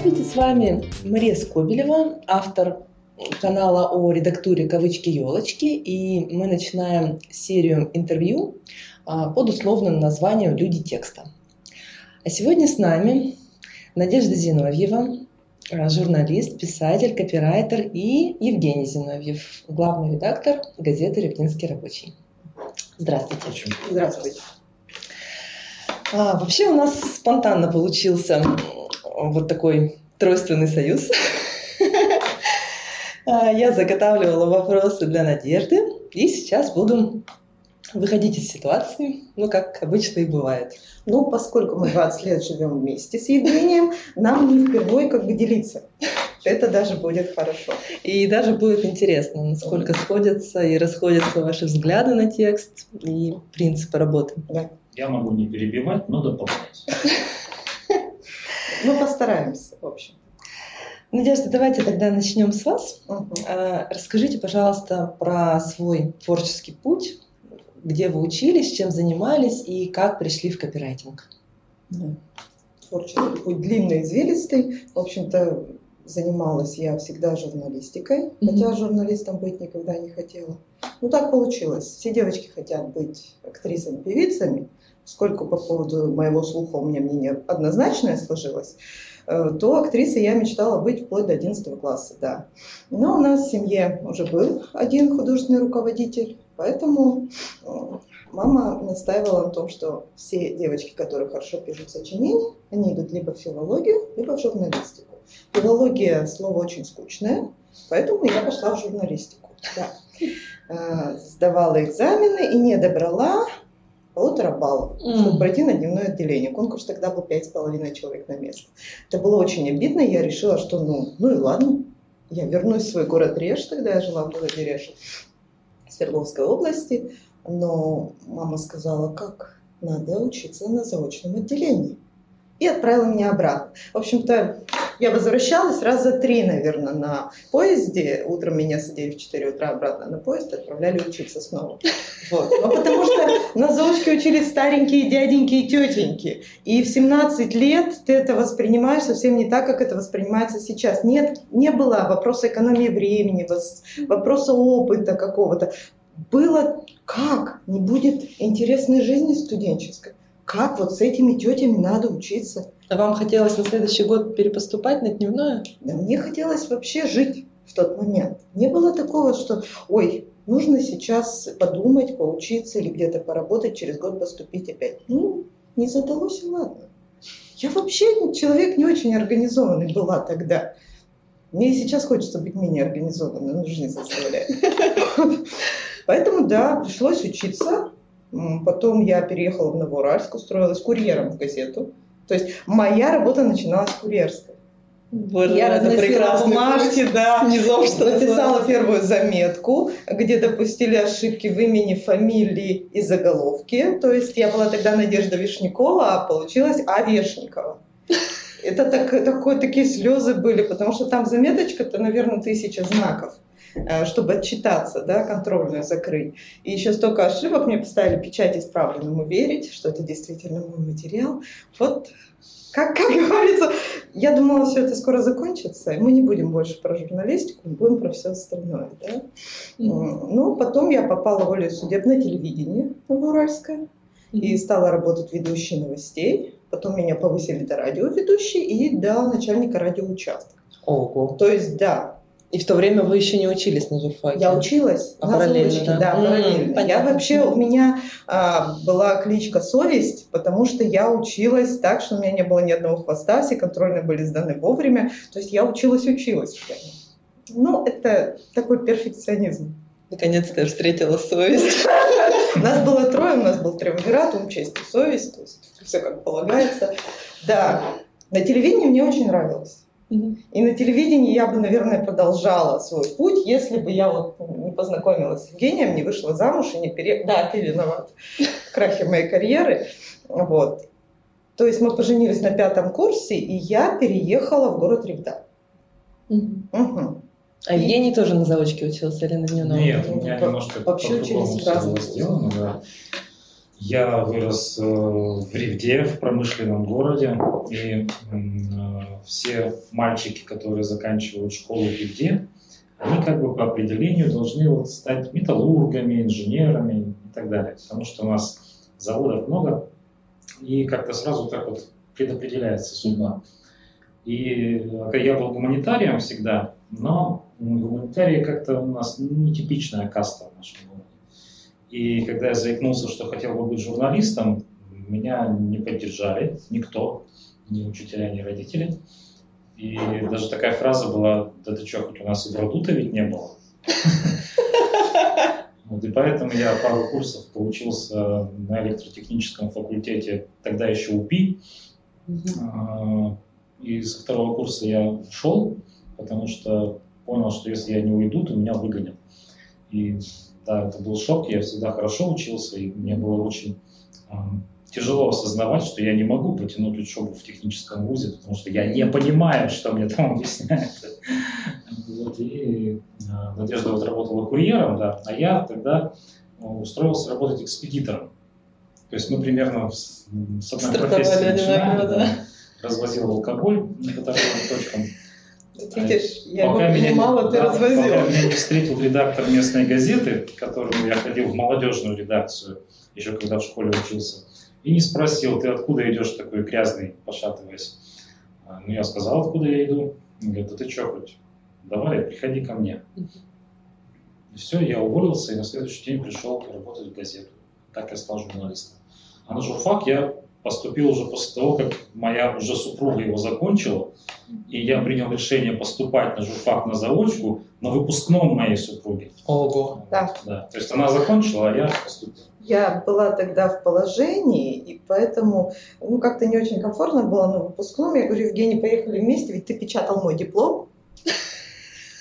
Здравствуйте, с вами Мария Скобелева, автор канала о редактуре «Кавычки-елочки», и мы начинаем серию интервью а, под условным названием «Люди текста». А сегодня с нами Надежда Зиновьева, а, журналист, писатель, копирайтер и Евгений Зиновьев, главный редактор газеты «Ревдинский рабочий». Здравствуйте. Здравствуйте. А, вообще у нас спонтанно получился вот такой тройственный союз. А, я заготавливала вопросы для Надежды, и сейчас буду выходить из ситуации, ну, как обычно и бывает. Ну, поскольку мы 20 лет живем вместе с Евгением, нам не впервые как бы делиться. Это даже будет хорошо. И даже будет интересно, насколько сходятся и расходятся ваши взгляды на текст и принципы работы. Да. Я могу не перебивать, но дополнять. Ну, постараемся, в общем. Надежда, давайте тогда начнем с вас. Угу. Расскажите, пожалуйста, про свой творческий путь, где вы учились, чем занимались и как пришли в копирайтинг. Да. Творческий путь длинный, извилистый. В общем-то, занималась я всегда журналистикой, mm-hmm. хотя журналистом быть никогда не хотела. Ну так получилось. Все девочки хотят быть актрисами, певицами, сколько по поводу моего слуха у меня мнение однозначное сложилось, э, то актрисой я мечтала быть вплоть до 11 класса, да. Но у нас в семье уже был один художественный руководитель, поэтому э, мама настаивала на том, что все девочки, которые хорошо пишут сочинения, они идут либо в филологию, либо в журналистику. Филология слово очень скучное, поэтому я пошла в журналистику. Да. Э, сдавала экзамены и не добрала полутора баллов, mm. чтобы пройти на дневное отделение. Конкурс тогда был пять с половиной человек на место. Это было очень обидно, я решила, что ну, ну и ладно, я вернусь в свой город Реж, тогда я жила в городе Реж, Свердловской области, но мама сказала, как надо учиться на заочном отделении. И отправила меня обратно. В общем-то, я возвращалась раз за три, наверное, на поезде. Утром меня садили в 4 утра обратно на поезд, отправляли учиться снова. Вот. Ну, потому что на заочке учились старенькие дяденьки и тетеньки. И в 17 лет ты это воспринимаешь совсем не так, как это воспринимается сейчас. Нет, не было вопроса экономии времени, вопроса опыта какого-то. Было как? Не будет интересной жизни студенческой как вот с этими тетями надо учиться. А вам хотелось на следующий год перепоступать на дневное? Да, мне хотелось вообще жить в тот момент. Не было такого, что, ой, нужно сейчас подумать, поучиться или где-то поработать, через год поступить опять. Ну, не задалось и ладно. Я вообще человек не очень организованный была тогда. Мне и сейчас хочется быть менее организованной, но жизнь заставляет. Поэтому, да, пришлось учиться. Потом я переехала в Новоуральск, устроилась курьером в газету. То есть моя работа начиналась курьерской. Боже, я разносила бумажки, да, низов, что написала первую заметку, где допустили ошибки в имени, фамилии и заголовке. То есть я была тогда Надежда Вишнякова, а получилась А. Вешникова. Это так, такое, такие слезы были, потому что там заметочка-то, наверное, тысяча знаков. Э, чтобы отчитаться, да, контрольную закрыть. И еще столько ошибок мне поставили печать исправленному верить, что это действительно мой материал. Вот как, как говорится, я думала, все это скоро закончится, и мы не будем больше про журналистику, мы будем про все остальное. Да? Mm-hmm. Ну, потом я попала волей судебное телевидение Новоуральское mm-hmm. и стала работать ведущей новостей. Потом меня повысили до радиоведущей и до начальника радиоучастка. Ого. То есть, да, и в то время вы еще не учились на журфаке? Я училась а на параллельно, да, да параллельно. Mm, я вообще, у меня а, была кличка «Совесть», потому что я училась так, что у меня не было ни одного хвоста, все контрольные были сданы вовремя. То есть я училась-училась. Ну, это такой перфекционизм. Наконец-то я встретила совесть. Нас было трое, у нас был триумвират, ум, честь и совесть, то есть все как полагается. Да, на телевидении мне очень нравилось. И на телевидении я бы, наверное, продолжала свой путь, если бы я вот не познакомилась с Евгением, не вышла замуж и не пере... Да, ты виноват в крахе моей карьеры. Вот. То есть мы поженились на пятом курсе, и я переехала в город Ревда. Угу. Угу. А Евгений и... тоже на заочке учился или на дневном? Нет, у меня немножко Вообще учились в разных сделано, да. Я вырос э, в Ревде, в промышленном городе, и все мальчики, которые заканчивают школу в Ревде, они как бы по определению должны вот стать металлургами, инженерами и так далее, потому что у нас заводов много, и как-то сразу так вот предопределяется судьба. И я был гуманитарием всегда, но гуманитарии как-то у нас нетипичная каста в нашем. И когда я заикнулся, что хотел бы быть журналистом, меня не поддержали никто, ни учителя, ни родители. И даже такая фраза была, да ты что, хоть у нас и в роду-то ведь не было. Вот, и поэтому я пару курсов поучился на электротехническом факультете, тогда еще УПИ. А, и со второго курса я ушел, потому что понял, что если я не уйду, то меня выгонят. И да, это был шок, я всегда хорошо учился, и мне было очень тяжело осознавать, что я не могу потянуть учебу в техническом вузе, потому что я не понимаю, что мне там объясняют. Вот, и а, Надежда вот работала курьером, да, а я тогда устроился работать экспедитором. То есть мы примерно с, с одной профессией начинаем, да, развозил алкоголь по торговым точкам. Видишь, я пока его понимала, меня, ты да, развозил. Пока меня не встретил редактор местной газеты, к которому я ходил в молодежную редакцию, еще когда в школе учился, и не спросил, ты откуда идешь такой грязный, пошатываясь. А, ну, я сказал, откуда я иду. Он говорит, да ты что хоть, давай, приходи ко мне. И все, я уволился, и на следующий день пришел работать в газету. Так я стал журналистом. А на журфак я поступил уже после того, как моя уже супруга его закончила, и я принял решение поступать на журфак на заочку на выпускном моей супруги. Ого. Да. да. То есть она закончила, а я поступил. Я была тогда в положении, и поэтому ну, как-то не очень комфортно было на выпускном. Я говорю, Евгений, поехали вместе, ведь ты печатал мой диплом.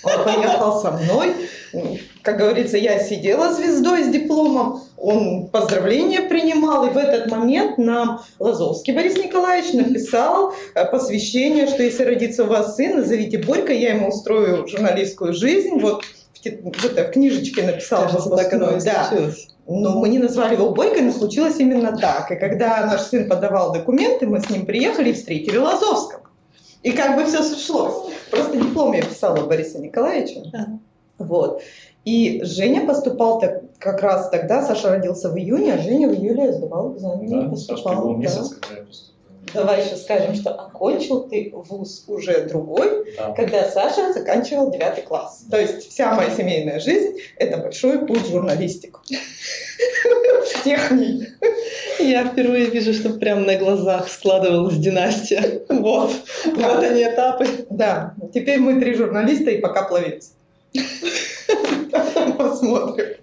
Он поехал со мной. Как говорится, я сидела звездой с дипломом, он поздравления принимал, и в этот момент нам Лазовский Борис Николаевич написал э, посвящение, что если родится у вас сын, назовите Борька, я ему устрою журналистскую жизнь. Вот в этой книжечке написал Кажется, так оно да. Но мы не назвали его Бойко, но случилось именно так. И когда наш сын подавал документы, мы с ним приехали и встретили Лазовского. И как бы все сошлось. Просто диплом я писала Бориса Николаевича. Да. Вот. И Женя поступал так, как раз тогда, Саша родился в июне, а Женя в июле сдавал экзамены да, поступал. Был месяц, да. когда я поступил. Давай еще скажем, что окончил ты вуз уже другой, да. когда Саша заканчивал девятый класс. То есть вся моя семейная жизнь – это большой путь в журналистику. Всех Я впервые вижу, что прямо на глазах складывалась династия. Вот, вот они этапы. Да, теперь мы три журналиста и пока пловец. Посмотрим.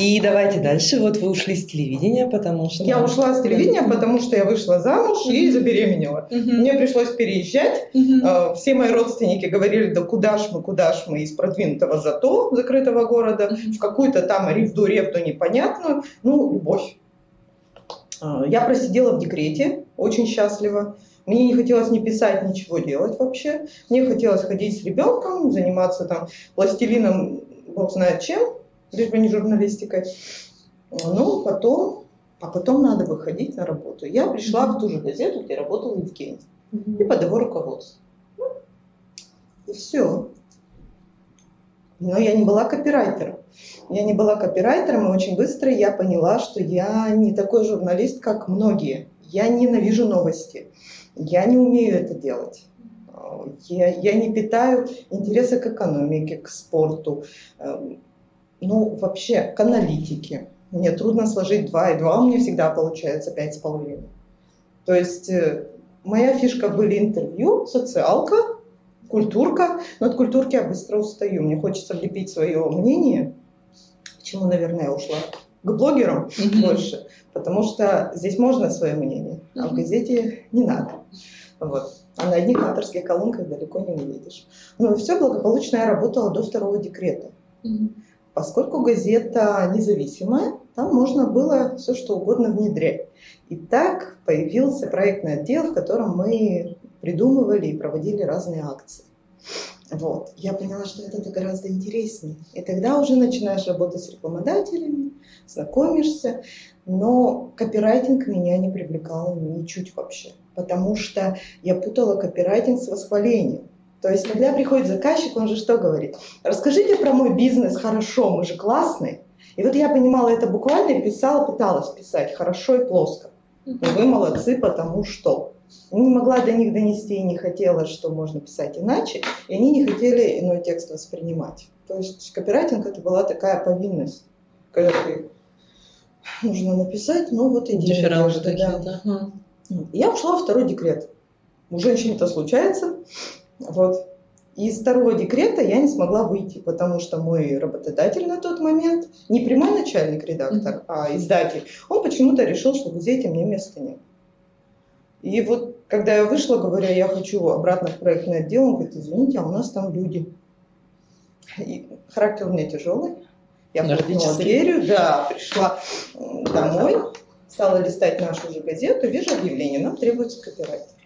И давайте дальше. Вот вы ушли с телевидения, потому что... Я ушла с телевидения, потому что я вышла замуж и забеременела. Мне пришлось переезжать. Uh-huh. Все мои родственники говорили, да куда ж мы, куда ж мы из продвинутого зато, закрытого города, в какую-то там ревду, ревду непонятную. Ну, любовь. А, я просидела в декрете, очень счастлива. Мне не хотелось ни писать, ничего делать вообще. Мне хотелось ходить с ребенком, заниматься там пластилином, бог знает чем, лишь бы не журналистикой. Ну, потом, а потом надо выходить на работу. Я пришла в ту же газету, где работал Евгений, и под его руководством. И все. Но я не была копирайтером. Я не была копирайтером, и очень быстро я поняла, что я не такой журналист, как многие. Я ненавижу новости. Я не умею это делать. Я, я не питаю интереса к экономике, к спорту, эм, ну, вообще, к аналитике. Мне трудно сложить два и два у меня всегда получается пять с половиной. То есть э, моя фишка были интервью, социалка, культурка. Но от культурки я быстро устаю. Мне хочется влепить свое мнение, к чему, наверное, я ушла к блогерам mm-hmm. больше, потому что здесь можно свое мнение, а в газете не надо. Вот. А на одних авторских колонках далеко не увидишь. Ну и все благополучно я работала до второго декрета. Поскольку газета независимая, там можно было все что угодно внедрять. И так появился проектный отдел, в котором мы придумывали и проводили разные акции. Вот. Я поняла, что это гораздо интереснее. И тогда уже начинаешь работать с рекламодателями, знакомишься. Но копирайтинг меня не привлекал ничуть вообще. Потому что я путала копирайтинг с восхвалением. То есть, когда приходит заказчик, он же что говорит? Расскажите про мой бизнес хорошо, мы же классные. И вот я понимала это буквально писала, пыталась писать хорошо и плоско. И вы молодцы, потому что. Не могла до них донести и не хотела, что можно писать иначе, и они не хотели иной текст воспринимать. То есть копирайтинг это была такая повинность, когда ты нужно написать, ну вот и делаешь. Да. да. Я ушла во второй декрет. У женщин это случается. Вот. И из второго декрета я не смогла выйти, потому что мой работодатель на тот момент, не прямой начальник редактор, mm-hmm. а издатель, он почему-то решил, что в газете мне места нет. И вот когда я вышла, говоря, я хочу обратно в проектный отдел, он говорит, извините, а у нас там люди. И характер у меня тяжелый. Я хлопнула дверью, да, пришла домой, стала листать нашу же газету, вижу объявление, нам требуется копирайтер.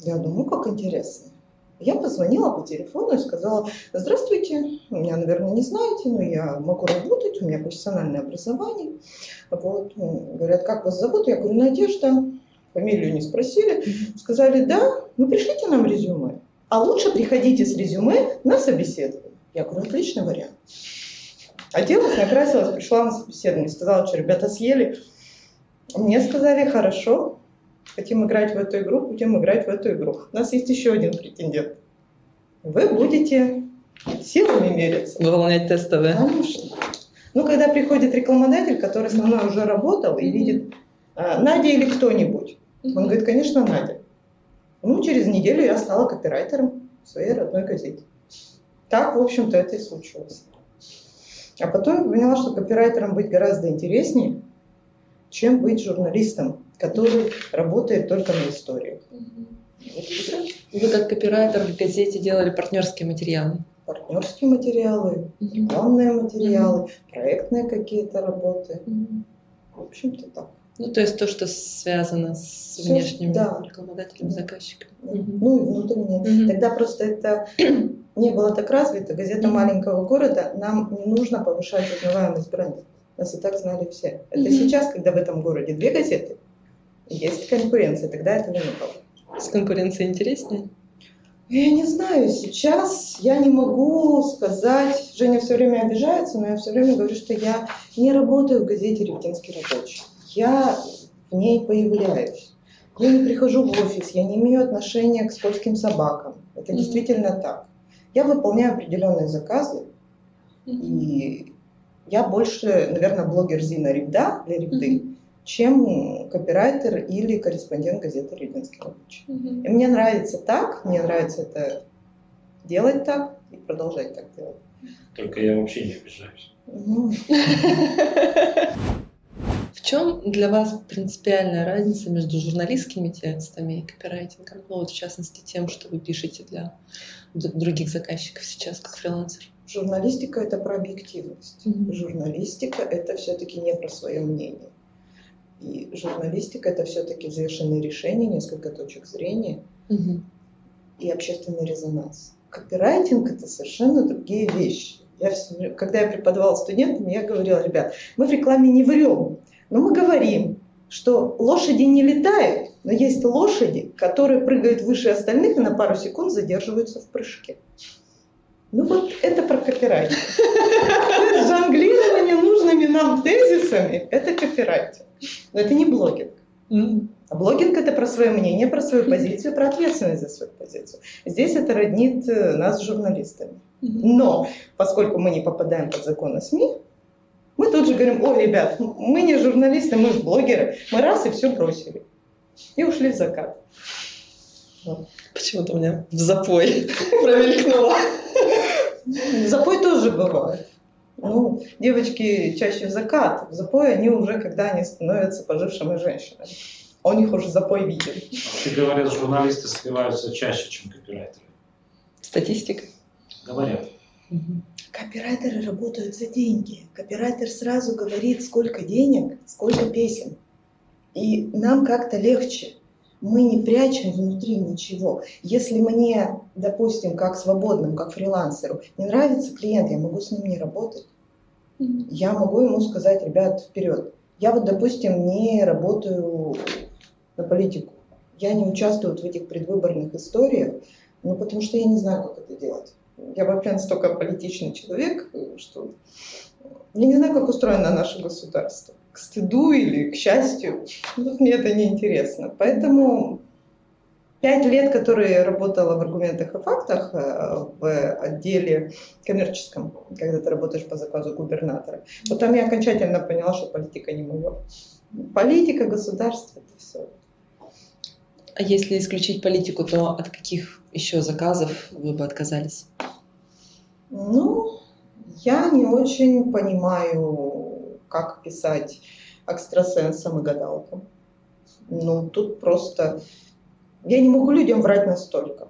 Я думаю, как интересно. Я позвонила по телефону и сказала, здравствуйте, меня, наверное, не знаете, но я могу работать, у меня профессиональное образование. Вот. Ну, говорят, как вас зовут? Я говорю, Надежда. Фамилию не спросили. Сказали, да, ну пришлите нам резюме. А лучше приходите с резюме на собеседование. Я говорю, отличный вариант. Оделась, накрасилась, пришла на собеседование, сказала, что ребята съели. Мне сказали, хорошо, хотим играть в эту игру, будем играть в эту игру. У нас есть еще один претендент. Вы будете силами мериться. Выполнять тестовые. Конечно. Ну, когда приходит рекламодатель, который со мной уже работал и видит, а, Надя или кто-нибудь, он говорит, конечно, Надя. Ну, через неделю я стала копирайтером своей родной газете. Так, в общем-то, это и случилось. А потом я поняла, что копирайтером быть гораздо интереснее, чем быть журналистом, который работает только на историях. Вы как копирайтер в газете делали партнерские материалы? Партнерские материалы, рекламные материалы, проектные какие-то работы. В общем-то так. Ну, то есть то, что связано с Все, внешними да. рекламодателями, заказчиками. Ну и внутренние. Угу. Тогда просто это не было так развито. Газета угу. маленького города, нам не нужно повышать узнаваемость бренда. Нас и так знали все. Это угу. сейчас, когда в этом городе две газеты, есть конкуренция, тогда это не было. С конкуренцией интереснее? Я не знаю, сейчас я не могу сказать, Женя все время обижается, но я все время говорю, что я не работаю в газете «Ревдинский рабочий» я в ней появляюсь. Я не прихожу в офис, я не имею отношения к скользким собакам. Это mm-hmm. действительно так. Я выполняю определенные заказы, mm-hmm. и я больше, наверное, блогер Зина Ревда для Ревды, mm-hmm. чем копирайтер или корреспондент газеты «Ревдинский рабочий». Mm-hmm. И мне нравится так, мне нравится это делать так и продолжать так делать. Только я вообще не обижаюсь. В чем для вас принципиальная разница между журналистскими текстами и копирайтингом? Ну, вот в частности тем, что вы пишете для других заказчиков сейчас как фрилансер. Журналистика это про объективность. Mm-hmm. Журналистика это все-таки не про свое мнение. И журналистика это все-таки взвешенные решения, несколько точек зрения mm-hmm. и общественный резонанс. Копирайтинг это совершенно другие вещи. Я, когда я преподавала студентам, я говорила, ребят, мы в рекламе не врем, но мы говорим, что лошади не летают, но есть лошади, которые прыгают выше остальных и на пару секунд задерживаются в прыжке. Ну вот это про копирайтинг. Жонглирование нужными нам тезисами – это копирайтинг. Но это не блогинг. А блогинг – это про свое мнение, про свою позицию, про ответственность за свою позицию. Здесь это роднит э, нас с журналистами. Но поскольку мы не попадаем под законы СМИ, мы тут же говорим, о, ребят, мы не журналисты, мы блогеры. Мы раз и все бросили. И ушли в закат. Вот. Почему-то у меня в запой промелькнуло. Запой тоже бывает. Ну, девочки чаще в закат. В запой они уже, когда они становятся пожившими женщинами. А у них уже запой виден. Вообще говорят, журналисты сливаются чаще, чем копирайтеры. Статистика? Говорят. Угу. Копирайтеры работают за деньги. Копирайтер сразу говорит, сколько денег, сколько песен. И нам как-то легче. Мы не прячем внутри ничего. Если мне, допустим, как свободным, как фрилансеру, не нравится клиент, я могу с ним не работать. Я могу ему сказать, ребят, вперед. Я вот, допустим, не работаю на политику. Я не участвую в этих предвыборных историях, ну, потому что я не знаю, как это делать. Я вообще настолько политичный человек, что я не знаю, как устроено наше государство. К стыду или к счастью, вот мне это не интересно. Поэтому пять лет, которые я работала в аргументах и фактах э, в отделе коммерческом, когда ты работаешь по заказу губернатора, вот там я окончательно поняла, что политика не моя. Политика, государство, это все. А если исключить политику, то от каких еще заказов вы бы отказались? Ну, я не очень понимаю, как писать экстрасенсам и гадалкам. Ну, тут просто... Я не могу людям врать настолько.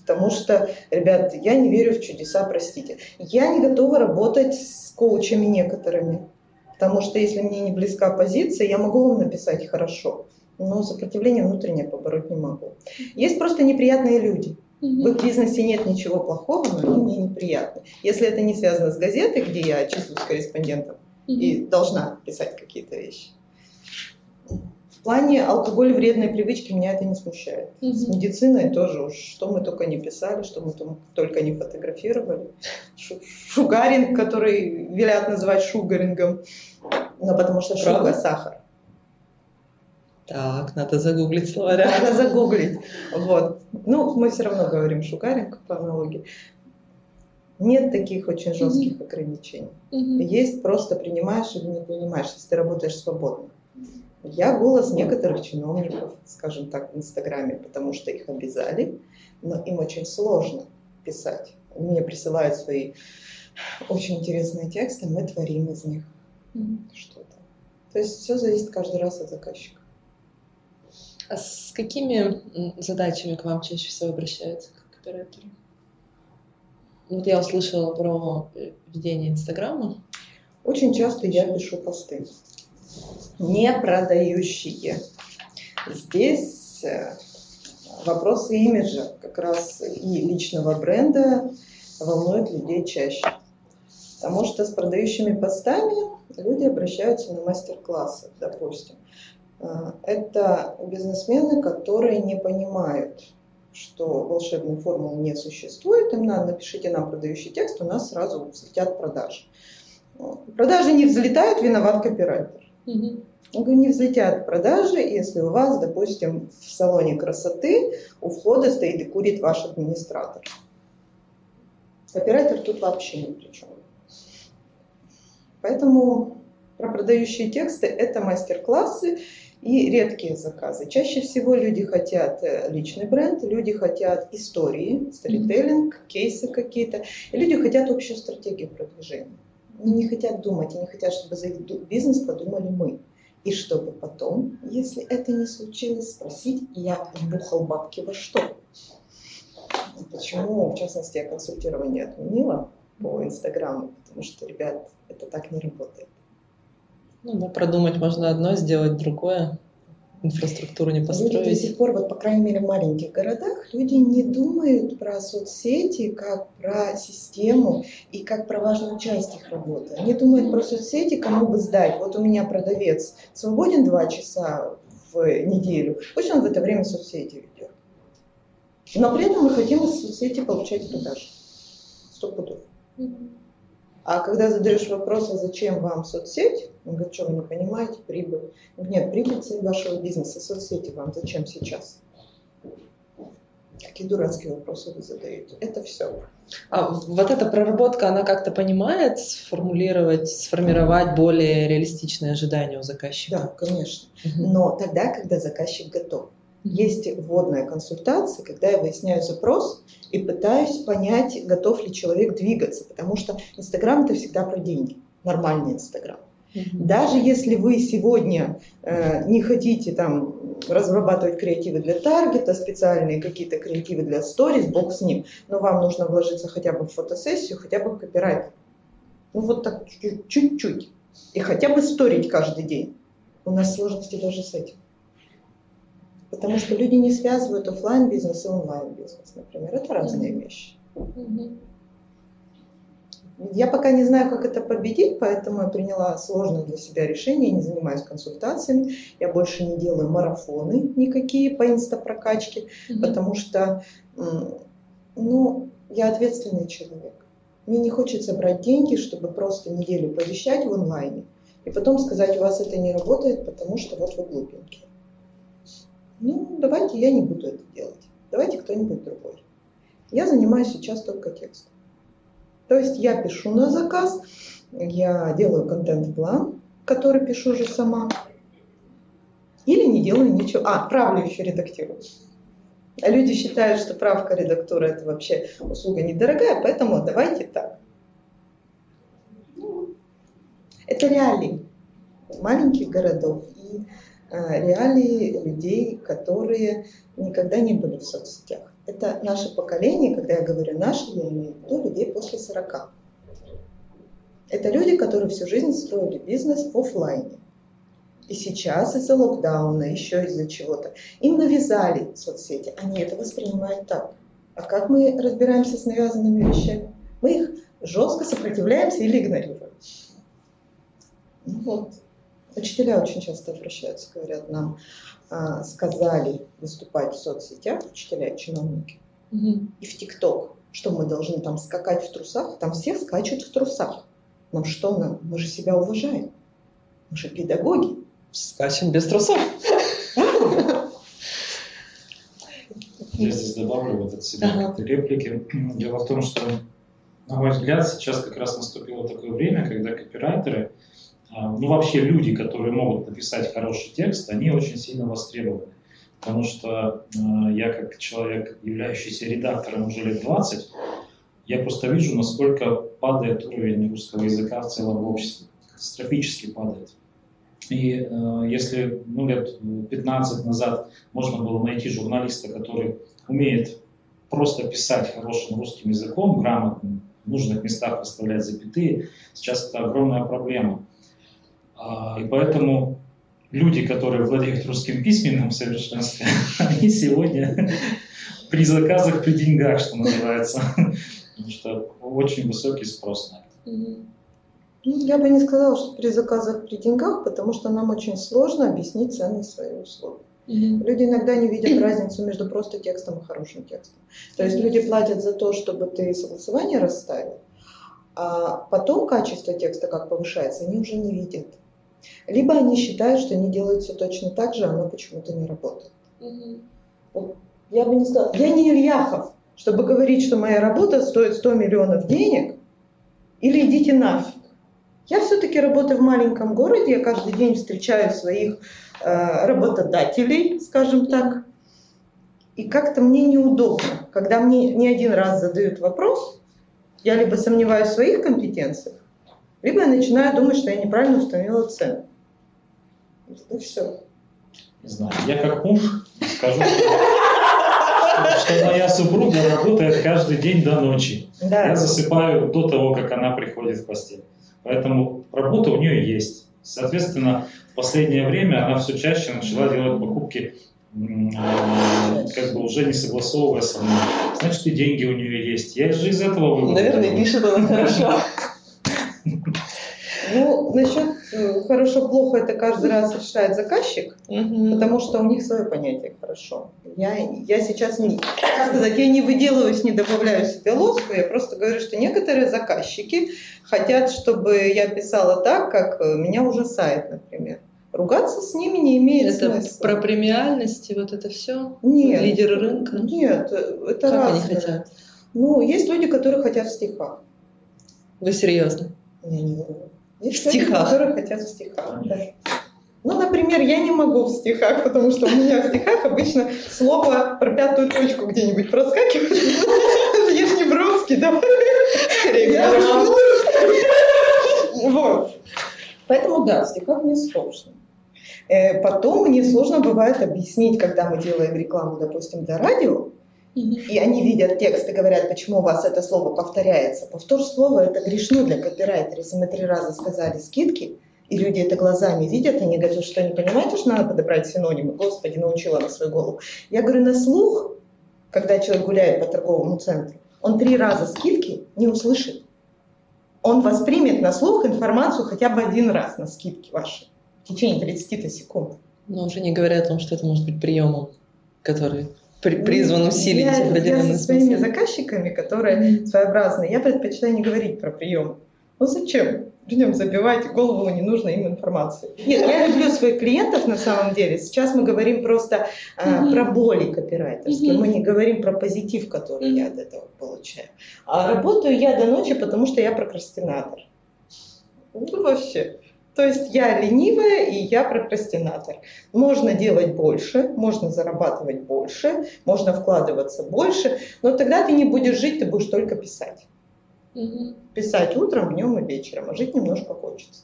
Потому что, ребят, я не верю в чудеса, простите. Я не готова работать с коучами некоторыми. Потому что если мне не близка позиция, я могу вам написать хорошо, но сопротивление внутреннее побороть не могу. Есть просто неприятные люди. В их бизнесе нет ничего плохого, но они мне неприятны. Если это не связано с газетой, где я числюсь корреспондентом и должна писать какие-то вещи. В плане алкоголь вредной привычки меня это не смущает. С медициной тоже уж, что мы только не писали, что мы только не фотографировали. Шугаринг, который велят называть шугарингом, но потому что шуга – сахар. Так, надо загуглить словаря. Надо загуглить. Вот. Ну, мы все равно говорим шугаринг по аналогии. Нет таких очень жестких mm-hmm. ограничений. Mm-hmm. Есть просто принимаешь или не принимаешь, если ты работаешь свободно. Я голос некоторых чиновников, скажем так, в Инстаграме, потому что их обязали, но им очень сложно писать. Мне присылают свои очень интересные тексты, мы творим из них mm-hmm. что-то. То есть все зависит каждый раз от заказчика. А с какими задачами к вам чаще всего обращаются как операторы? Вот я услышала про э, ведение Инстаграма. Очень часто я пишу посты, не продающие. Здесь э, вопросы имиджа как раз и личного бренда волнуют людей чаще. Потому что с продающими постами люди обращаются на мастер-классы, допустим. А, это бизнесмены, которые не понимают, что волшебной формулы не существует. Им надо, напишите нам продающий текст, у нас сразу взлетят продажи. Продажи не взлетают, виноват копирайтер. Угу. Не взлетят продажи, если у вас, допустим, в салоне красоты у входа стоит и курит ваш администратор. Копирайтер тут вообще ни при чем. Поэтому про продающие тексты это мастер-классы, и редкие заказы. Чаще всего люди хотят э, личный бренд, люди хотят истории, сторителлинг, кейсы какие-то, и люди хотят общую стратегию продвижения. Они не хотят думать, они хотят, чтобы за их бизнес подумали мы. И чтобы потом, если это не случилось, спросить, я вбухал бабки во что? Почему, в частности, я консультирование отменила по Инстаграму? Потому что, ребят, это так не работает. Ну да, продумать можно одно, сделать другое. Инфраструктуру не построить. Люди до сих пор, вот, по крайней мере, в маленьких городах, люди не думают про соцсети как про систему и как про важную часть их работы. Они думают про соцсети, кому бы сдать. Вот у меня продавец свободен два часа в неделю, пусть он в это время соцсети ведет. Но при этом мы хотим из соцсети получать продажи. Сто пудов. Mm-hmm. А когда задаешь вопрос, а зачем вам соцсеть, он говорит, что вы не понимаете, прибыль. Нет, прибыль цель вашего бизнеса, соцсети вам зачем сейчас? Какие дурацкие вопросы вы задаете? Это все. А вот эта проработка, она как-то понимает сформулировать, сформировать более реалистичные ожидания у заказчика? Да, конечно. Но тогда, когда заказчик готов. Есть вводная консультация, когда я выясняю запрос и пытаюсь понять, готов ли человек двигаться, потому что Инстаграм это всегда про деньги, нормальный Инстаграм. Даже если вы сегодня э, не хотите там разрабатывать креативы для таргета, специальные какие-то креативы для сторис, бог с ним, но вам нужно вложиться хотя бы в фотосессию, хотя бы в копирайт. Ну вот так чуть-чуть. И хотя бы сторить каждый день. У нас сложности даже с этим. Потому что люди не связывают офлайн бизнес и онлайн бизнес, например. Это разные вещи. Я пока не знаю, как это победить, поэтому я приняла сложное для себя решение, не занимаюсь консультациями, я больше не делаю марафоны никакие по инстапрокачке, mm-hmm. потому что ну, я ответственный человек. Мне не хочется брать деньги, чтобы просто неделю повещать в онлайне и потом сказать, у вас это не работает, потому что вот вы глупенькие. Ну, давайте я не буду это делать. Давайте кто-нибудь другой. Я занимаюсь сейчас только текстом. То есть я пишу на заказ, я делаю контент-план, который пишу же сама, или не делаю ничего. А, правлю еще редактирую. Люди считают, что правка редактура это вообще услуга недорогая, поэтому давайте так. Это реалии маленьких городов и реалии людей, которые никогда не были в соцсетях. Это наше поколение, когда я говорю наше, я имею в виду людей после 40. Это люди, которые всю жизнь строили бизнес в офлайне. И сейчас из-за локдауна, еще из-за чего-то, им навязали соцсети. Они это воспринимают так. А как мы разбираемся с навязанными вещами? Мы их жестко сопротивляемся или игнорируем. Ну вот. Учителя очень часто обращаются, говорят нам, а, сказали выступать в соцсетях, учителя и чиновники, угу. и в ТикТок, что мы должны там скакать в трусах, там все скачут в трусах. Нам что, нам? мы же себя уважаем. Мы же педагоги. Скачем без трусов. Я здесь добавлю вот от себя ага. реплики. Дело в том, что, на мой взгляд, сейчас как раз наступило такое время, когда копирайтеры ну вообще люди, которые могут написать хороший текст, они очень сильно востребованы. Потому что э, я как человек, являющийся редактором уже лет 20, я просто вижу, насколько падает уровень русского языка в целом в обществе. Катастрофически падает. И э, если ну, лет 15 назад можно было найти журналиста, который умеет просто писать хорошим русским языком, грамотным, в нужных местах выставлять запятые, сейчас это огромная проблема. А, и поэтому люди, которые владеют русским письменным совершенством, они сегодня при заказах, при деньгах, что называется. Потому что очень высокий спрос на это. Ну, я бы не сказала, что при заказах, при деньгах, потому что нам очень сложно объяснить ценность своей услуги. Mm-hmm. Люди иногда не видят разницу между просто текстом и хорошим текстом. То есть люди платят за то, чтобы ты согласование расставил, а потом качество текста как повышается, они уже не видят. Либо они считают, что они делают все точно так же, а оно почему-то не работает. Угу. я бы не сказала, я не Ильяхов, чтобы говорить, что моя работа стоит 100 миллионов денег, или идите нафиг. Я все-таки работаю в маленьком городе, я каждый день встречаю своих э, работодателей, скажем так. И как-то мне неудобно, когда мне не один раз задают вопрос, я либо сомневаюсь в своих компетенциях, либо я начинаю думать, что я неправильно установила цену. И все. Не знаю. Я как муж скажу, что моя супруга работает каждый день до ночи. Да. Я засыпаю до того, как она приходит в постель. Поэтому работа у нее есть. Соответственно, в последнее время она все чаще начала делать покупки э, как бы уже не согласовывая со мной. Значит, и деньги у нее есть. Я же из этого вывода. Наверное, пишет она хорошо. Насчет э, хорошо-плохо это каждый раз решает заказчик, угу. потому что у них свое понятие хорошо. Я, я сейчас не, сказать, я не выделываюсь, не добавляю себе лоску, я просто говорю, что некоторые заказчики хотят, чтобы я писала так, как э, меня ужасает, например. Ругаться с ними не имеет это смысла. про премиальности, вот это все? Нет. Лидеры рынка? Нет, это Как разное. они хотят? Ну, есть люди, которые хотят в стихах. Вы серьезно? Я не говорю. Есть в стихах. которые хотят в стихах. Да. Ну, например, я не могу в стихах, потому что у меня в стихах обычно слово про пятую точку где-нибудь проскакивает. Ежнебровский, да? Вот. Поэтому, да, в стихах мне сложно. Э, потом мне сложно бывает объяснить, когда мы делаем рекламу, допустим, для радио, и они видят текст и говорят, почему у вас это слово повторяется. Повтор слова – это грешно для копирайтера. Если мы три раза сказали скидки, И люди это глазами видят, и они говорят, что не понимаете, что надо подобрать синонимы? Господи, научила на свою голову. Я говорю, на слух, когда человек гуляет по торговому центру, он три раза скидки не услышит. Он воспримет на слух информацию хотя бы один раз на скидки ваши в течение 30 секунд. Но уже не говоря о том, что это может быть приемом, который при, призван усилить я, определенный я со своими заказчиками, которые своеобразные, я предпочитаю не говорить про прием. Ну зачем? людям забивать голову ненужной им информации. Нет, я люблю своих клиентов на самом деле. Сейчас мы говорим просто э, про боли копирайтерские. Мы не говорим про позитив, который я от этого получаю. А работаю я до ночи, потому что я прокрастинатор. Ну, вообще. То есть я ленивая и я прокрастинатор. Можно делать больше, можно зарабатывать больше, можно вкладываться больше, но тогда ты не будешь жить, ты будешь только писать. Угу. Писать утром, днем и вечером, а жить немножко хочется.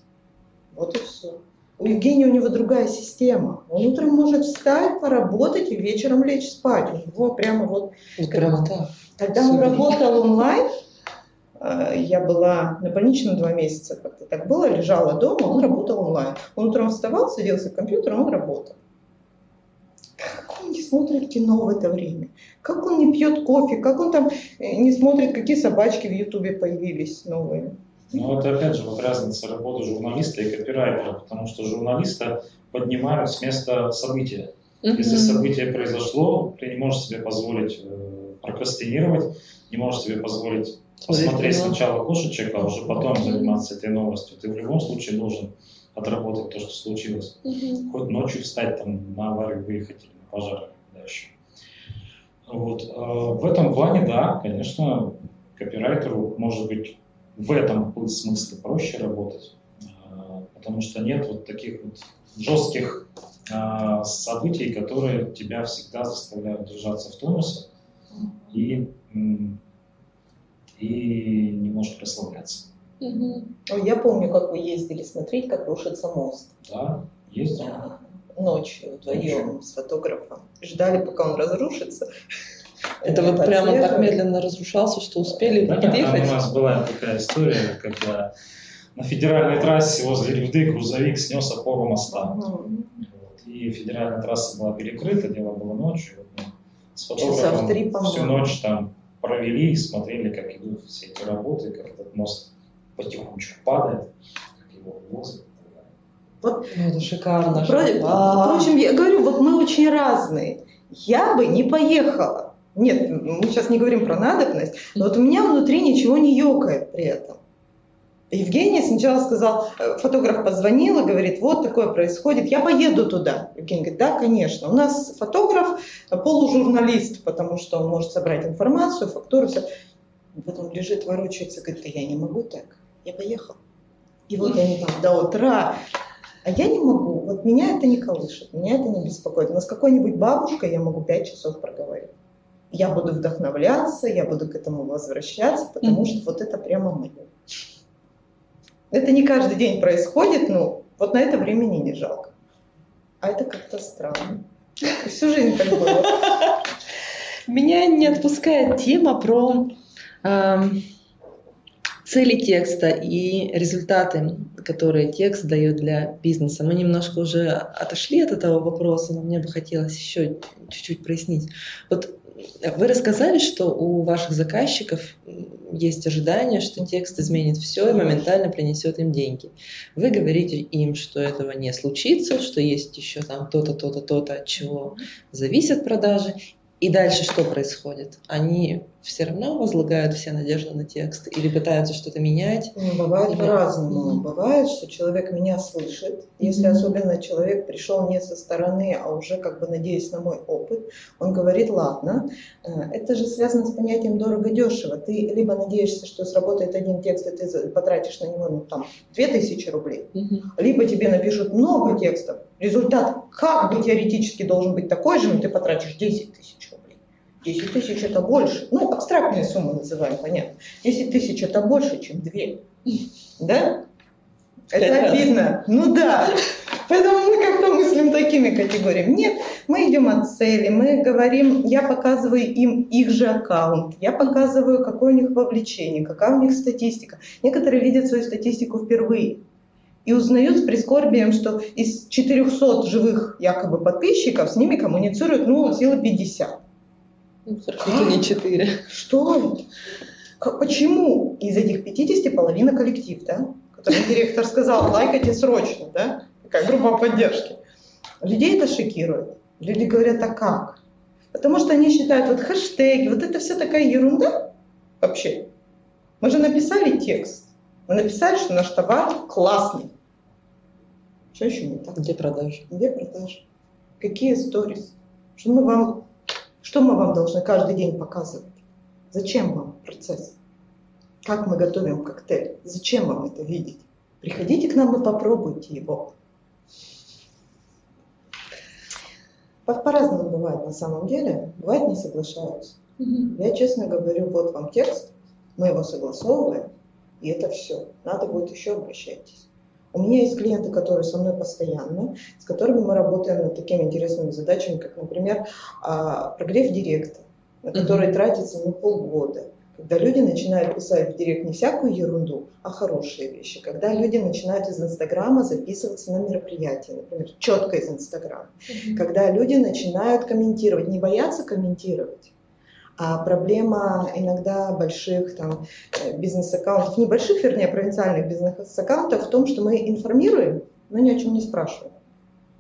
Вот и все. У Евгения у него другая система. Он утром может встать, поработать и вечером лечь спать. У него прямо вот... вот прямо так. Когда он работал онлайн, я была на больничном два месяца, как-то так было, лежала дома, он работал онлайн. Он утром вставал, садился к компьютеру, он работал. Как он не смотрит кино в это время? Как он не пьет кофе? Как он там э, не смотрит, какие собачки в Ютубе появились новые? Ну, это опять же вот разница работы журналиста и копирайтера, потому что журналиста поднимают с места события. Mm-hmm. Если событие произошло, ты не можешь себе позволить э, прокрастинировать, не можешь себе позволить посмотреть сначала кошечек, а уже потом заниматься этой новостью. Ты в любом случае должен отработать то, что случилось. Mm-hmm. Хоть ночью встать, там, на аварию выехать или на пожар дальше. Вот. А, в этом плане, да, конечно, копирайтеру может быть в этом смысле проще работать, а, потому что нет вот таких вот жестких а, событий, которые тебя всегда заставляют держаться в тонусе и, и не можешь расслабляться. Угу. Я помню, как вы ездили смотреть, как рушится мост. Да, ездили ночью вдвоем с фотографом. Ждали, пока он разрушится. Это вот прямо так медленно разрушался, что успели да, подъехать? у нас была такая история, когда на федеральной трассе возле Ревды грузовик снес опору моста. Вот. И федеральная трасса была перекрыта, дело было ночью. Вот мы с фотографом всю ночь там провели и смотрели, как идут все эти работы, как этот мост потихонечку падает, как его возят. Вот, ну, это шикарно. Впрочем, впрочем, я говорю, вот мы очень разные. Я бы не поехала. Нет, мы сейчас не говорим про надобность, но вот у меня внутри ничего не ёкает при этом. Евгений сначала сказал, э, фотограф позвонил и говорит, вот такое происходит, я поеду туда. Евгений говорит, да, конечно. У нас фотограф полужурналист, потому что он может собрать информацию, фактуру, все. Потом лежит, ворочается, говорит, да я не могу так, я поехал. И вот они там до утра а я не могу. Вот меня это не колышет, меня это не беспокоит. Но с какой-нибудь бабушкой я могу пять часов проговорить. Я буду вдохновляться, я буду к этому возвращаться, потому mm-hmm. что вот это прямо мое. Это не каждый день происходит, но вот на это времени не жалко. А это как-то странно. Всю жизнь так было. Меня не отпускает тема про эм, цели текста и результаты, которые текст дает для бизнеса. Мы немножко уже отошли от этого вопроса, но мне бы хотелось еще чуть-чуть прояснить. Вот вы рассказали, что у ваших заказчиков есть ожидание, что текст изменит все и моментально принесет им деньги. Вы говорите им, что этого не случится, что есть еще там то-то, то-то, то-то, от чего зависят продажи. И дальше что происходит? Они все равно возлагают все надежды на текст или пытаются что-то менять? Ну, бывает или... по-разному. Mm-hmm. Бывает, что человек меня слышит. Если mm-hmm. особенно человек пришел не со стороны, а уже как бы надеясь на мой опыт, он говорит, ладно, э, это же связано с понятием дорого-дешево. Ты либо надеешься, что сработает один текст, и ты потратишь на него ну, там, 2000 рублей, mm-hmm. либо тебе напишут много текстов. Результат как бы теоретически должен быть такой же, но ты потратишь 10 тысяч 10 тысяч это больше. Ну, абстрактные суммы называем, понятно. 10 тысяч это больше, чем 2. Да? Это обидно. Ну да. Поэтому мы как-то мыслим такими категориями. Нет, мы идем от цели, мы говорим, я показываю им их же аккаунт, я показываю, какое у них вовлечение, какая у них статистика. Некоторые видят свою статистику впервые. и узнают с прискорбием, что из 400 живых якобы подписчиков с ними коммуницируют, ну, силы 50. Ну, это не 4. Что? Как, почему из этих 50 половина коллектив, да? Который директор сказал, лайкайте срочно, да? Такая группа поддержки. Людей это шокирует. Люди говорят, а как? Потому что они считают, вот хэштеги, вот это все такая ерунда вообще. Мы же написали текст. Мы написали, что наш товар классный. Что еще не так? Где продажи? Где продажи? Какие сторис? Что мы вам, что мы вам должны каждый день показывать? Зачем вам процесс? Как мы готовим коктейль? Зачем вам это видеть? Приходите к нам и попробуйте его. По-разному бывает на самом деле. Бывает не соглашаются. Мгм. Я честно говорю, вот вам текст, мы его согласовываем, и это все. Надо будет еще обращайтесь. У меня есть клиенты, которые со мной постоянно, с которыми мы работаем над такими интересными задачами, как, например, а, прогрев директа, на который тратится ну, полгода. Когда люди начинают писать в директ не всякую ерунду, а хорошие вещи. Когда люди начинают из Инстаграма записываться на мероприятия, например, четко из Инстаграма когда люди начинают комментировать, не боятся комментировать. А проблема иногда больших там, э, бизнес-аккаунтов, небольших, вернее, провинциальных бизнес-аккаунтов в том, что мы информируем, но ни о чем не спрашиваем.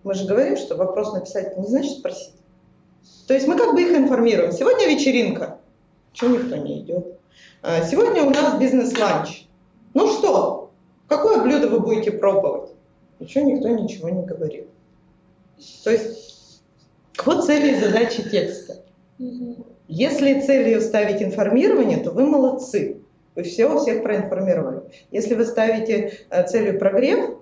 Мы же говорим, что вопрос написать не значит спросить. То есть мы как бы их информируем. Сегодня вечеринка. Чего никто не идет? А, Сегодня у нас бизнес-ланч. Ну что, какое блюдо вы будете пробовать? Ничего никто ничего не говорит. То есть вот цели и задачи текста. Если целью ставить информирование, то вы молодцы. Вы все всех проинформировали. Если вы ставите э, целью прогрев,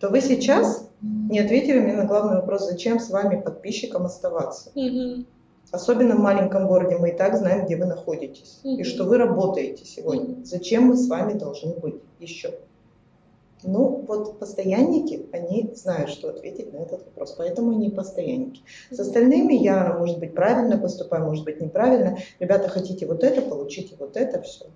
то вы сейчас не ответили мне на главный вопрос, зачем с вами подписчикам оставаться. Мгм. Особенно в маленьком городе мы и так знаем, где вы находитесь и Мгм. что вы работаете сегодня. Зачем мы с вами должны быть еще? Ну, вот постоянники, они знают, что ответить на этот вопрос, поэтому они постоянники. С остальными я, может быть, правильно поступаю, может быть, неправильно. Ребята, хотите вот это, получите вот это, все.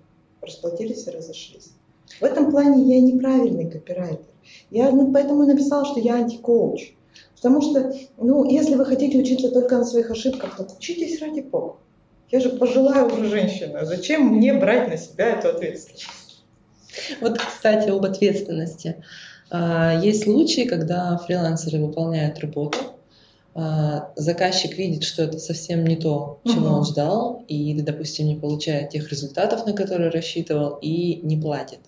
Расплатились и разошлись. В этом плане я неправильный копирайтер. Я ну, поэтому и написала, что я антикоуч. Потому что, ну, если вы хотите учиться только на своих ошибках, то учитесь ради бога. Я же пожилая уже женщина. Зачем мне брать на себя эту ответственность? Вот, кстати, об ответственности. А, Есть случаи, когда фрилансеры выполняют работу, а, заказчик видит, что это совсем не то, чего Мгм. он ждал, и, допустим, не получает тех результатов, на которые рассчитывал, и не платит.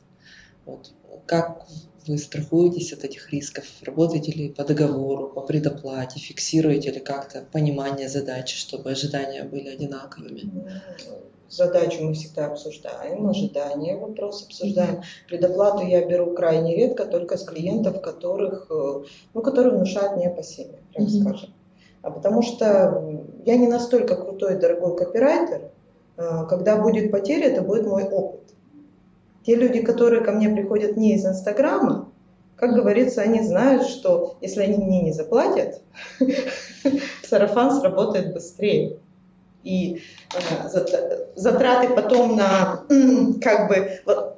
Вот. Как вы страхуетесь от этих рисков? Работаете ли по договору, по предоплате, фиксируете ли как-то понимание задачи, чтобы ожидания были одинаковыми? Задачу мы всегда обсуждаем, ожидания вопрос обсуждаем. Предоплату я беру крайне редко, только с клиентов, которых, э, ну, которые внушают мне опасения, прям Мгм. скажем. А потому что я не настолько крутой и дорогой копирайтер, э, когда будет потеря, это будет мой опыт. Те люди, которые ко мне приходят не из Инстаграма, как говорится, они знают, что если они мне не заплатят, сарафан сработает быстрее. И э, зат- затраты потом на как бы во-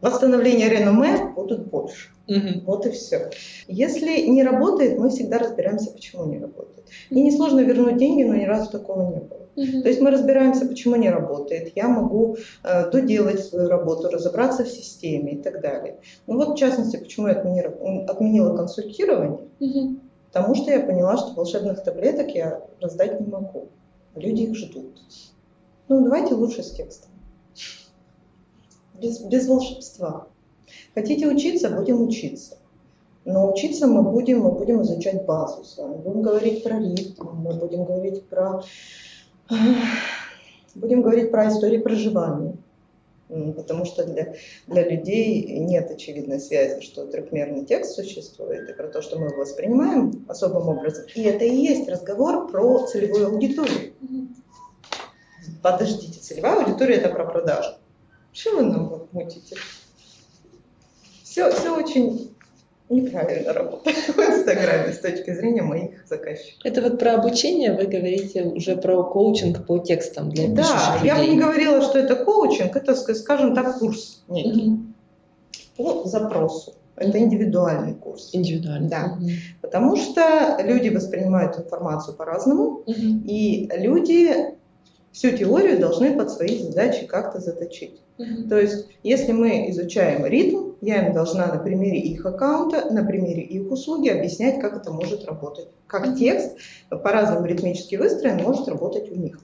восстановление реноме будут больше. Мгм. Вот и все. Если не работает, мы всегда разбираемся, почему не работает. И несложно вернуть деньги, но ни разу такого не было. Мгм. То есть мы разбираемся, почему не работает. Я могу э, доделать свою работу, разобраться в системе и так далее. Ну вот, в частности, почему я отменила, отменила консультирование. Мгм. Потому что я поняла, что волшебных таблеток я раздать не могу. Люди их ждут. Ну, давайте лучше с текстом. Без, без волшебства. Хотите учиться, будем учиться. Но учиться мы будем, мы будем изучать базу с вами. Будем говорить про ритм, мы будем говорить про... Будем говорить про истории проживания. Потому что для, для людей нет очевидной связи, что трехмерный текст существует, и про то, что мы его воспринимаем особым образом. И это и есть разговор про целевую аудиторию. Подождите, целевая аудитория это про продажу. Что вы нам вот мутите? Все, все очень неправильно работает в Инстаграме с точки зрения моих заказчиков. Это вот про обучение вы говорите уже про коучинг по текстам для Да, пишущих я бы не говорила, что это коучинг, это, ска- скажем так, курс некий Мгм. по запросу. Это индивидуальный курс. Индивидуальный. Да. Потому что люди воспринимают информацию по-разному, Мгм. и люди всю теорию должны под свои задачи как-то заточить. Мгм. То есть, если мы изучаем ритм, я им должна на примере их аккаунта, на примере их услуги объяснять, как это может работать. Как Мгм. текст по-разному ритмически выстроен может работать у них.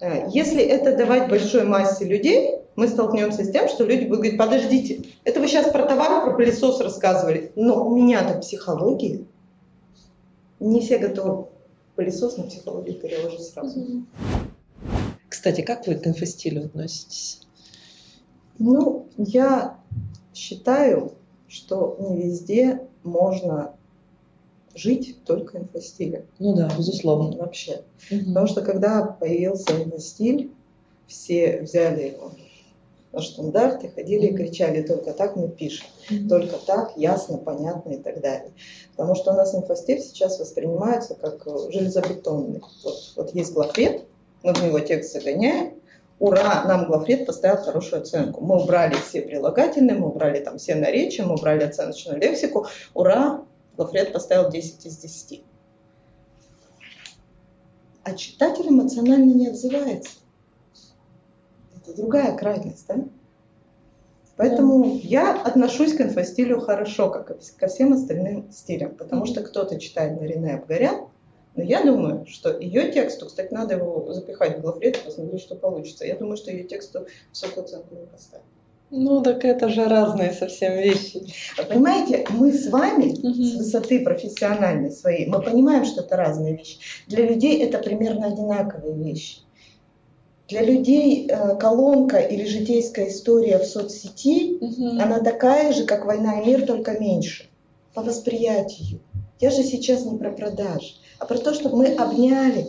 Э, Если это давать большой массе людей, мы столкнемся с тем, что люди будут говорить, подождите, это вы сейчас про товар, про пылесос рассказывали, но у меня-то психология. Не все готовы пылесос на психологию переложить сразу. Мгм. Кстати, как вы к инфостилю относитесь? Ну, я считаю, что не везде можно жить только инфостилем. Ну да, безусловно. Вообще. Мгм. Потому что когда появился инфостиль, все взяли его на штандарт и ходили и кричали, только так мы пишем, только так, ясно, понятно и так далее. Потому что у нас инфостиль сейчас воспринимается как железобетонный. Вот, вот есть главред, мы в него текст загоняем, ура, нам главред поставил хорошую оценку. Мы убрали все прилагательные, мы убрали там все наречия, мы убрали оценочную лексику, ура, главред поставил 10 из 10. А читатель эмоционально не отзывается. Это другая крайность, да? Поэтому я отношусь к инфостилю хорошо, как ко всем остальным стилям, потому что кто-то читает Нарине Абгарян, но я думаю, что ее тексту, кстати, надо его запихать в главред и посмотреть, что получится. Я думаю, что ее тексту высокую оценку не поставят. Ну, так это же разные совсем вещи. Понимаете, мы с вами с высоты профессиональной своей, мы понимаем, что это разные вещи. Для людей это примерно одинаковые вещи. Для людей э, колонка или житейская история в соцсети, Мгм. она такая же, как «Война и мир», только меньше. По восприятию. Я же сейчас не про продажи, а про то, чтобы мы обняли,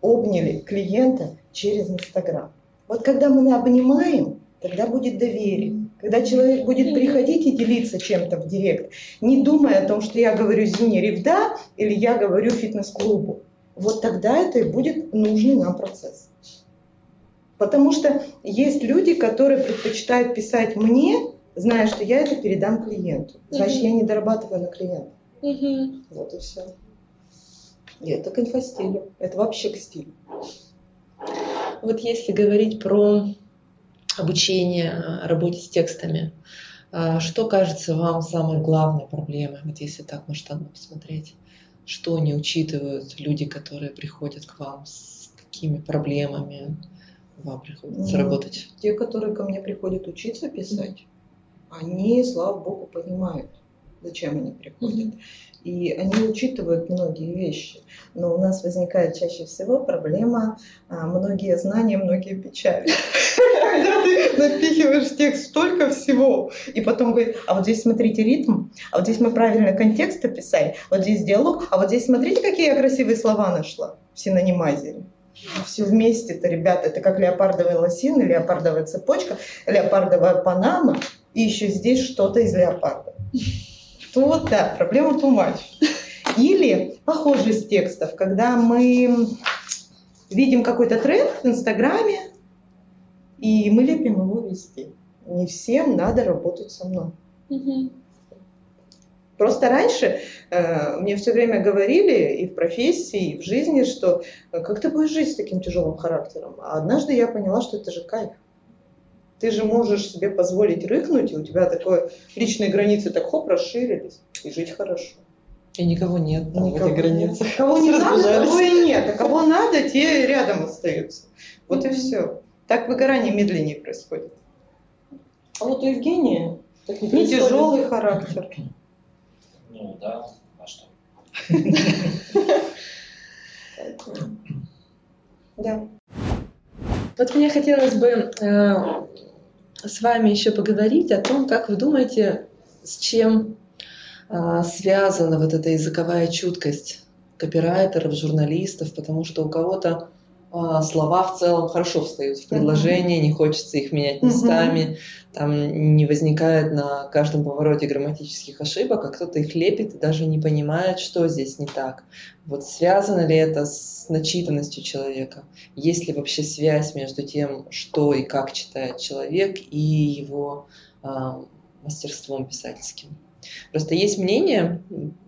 обняли клиента через Инстаграм. Вот когда мы обнимаем, тогда будет доверие. Когда человек будет приходить и делиться чем-то в директ, не думая о том, что я говорю Зине Ревда или я говорю фитнес-клубу, вот тогда это и будет нужный нам процесс. Потому что есть люди, которые предпочитают писать мне, зная, что я это передам клиенту. Значит, Мгм. я не дорабатываю на клиента. Мгм. Вот и все. И это к инфостилю. Это вообще к стилю. Вот если говорить про обучение, э, работе с текстами, э, что кажется вам самой главной проблемой, вот если так масштабно посмотреть? Что не учитывают люди, которые приходят к вам, с какими проблемами вам приходится Ну, работать? Те, которые ко мне приходят учиться писать, они, слава богу, понимают, зачем они приходят. И они учитывают многие вещи. Но у нас возникает чаще всего проблема а, многие знания, многие печали. Когда ты напихиваешь текст столько всего, и потом говорит, а вот здесь смотрите ритм, а вот здесь мы правильно контекст описали, вот здесь диалог, а вот здесь смотрите, какие я красивые слова нашла в синонимайзере. Все вместе-то, ребята, это как леопардовый лосин, леопардовая цепочка, леопардовая панама, и еще здесь что-то из леопарда. Вот да, проблема too much. Или похожесть текстов, когда мы видим какой-то тренд в Инстаграме, и мы лепим его везде. Не всем надо работать со мной. Просто раньше э, мне все время говорили и в профессии, и в жизни, что э, как ты будешь жить с таким тяжелым характером. А однажды я поняла, что это же кайф. Ты же можешь себе позволить рыкнуть, и у тебя такое личные границы так хоп расширились, и жить хорошо. И никого нет там в Никого этой границе. нет. Кого не надо, того и нет. А кого надо, те рядом остаются. Вот и Мгм. все. Так выгорание медленнее происходит. А вот у Евгения Так не происходит. тяжелый характер. Ну да, а что? Да. Вот мне хотелось бы э, с вами еще поговорить о том, как вы думаете, с чем э, связана вот эта языковая чуткость копирайтеров, журналистов, потому что у кого-то слова в целом хорошо встают в предложение, не хочется их менять местами, там не возникает на каждом повороте грамматических ошибок, а кто-то их лепит и даже не понимает, что здесь не так. Вот связано ли это с начитанностью человека? Есть ли вообще связь между тем, что и как читает человек, и его а, мастерством писательским. Просто есть мнение,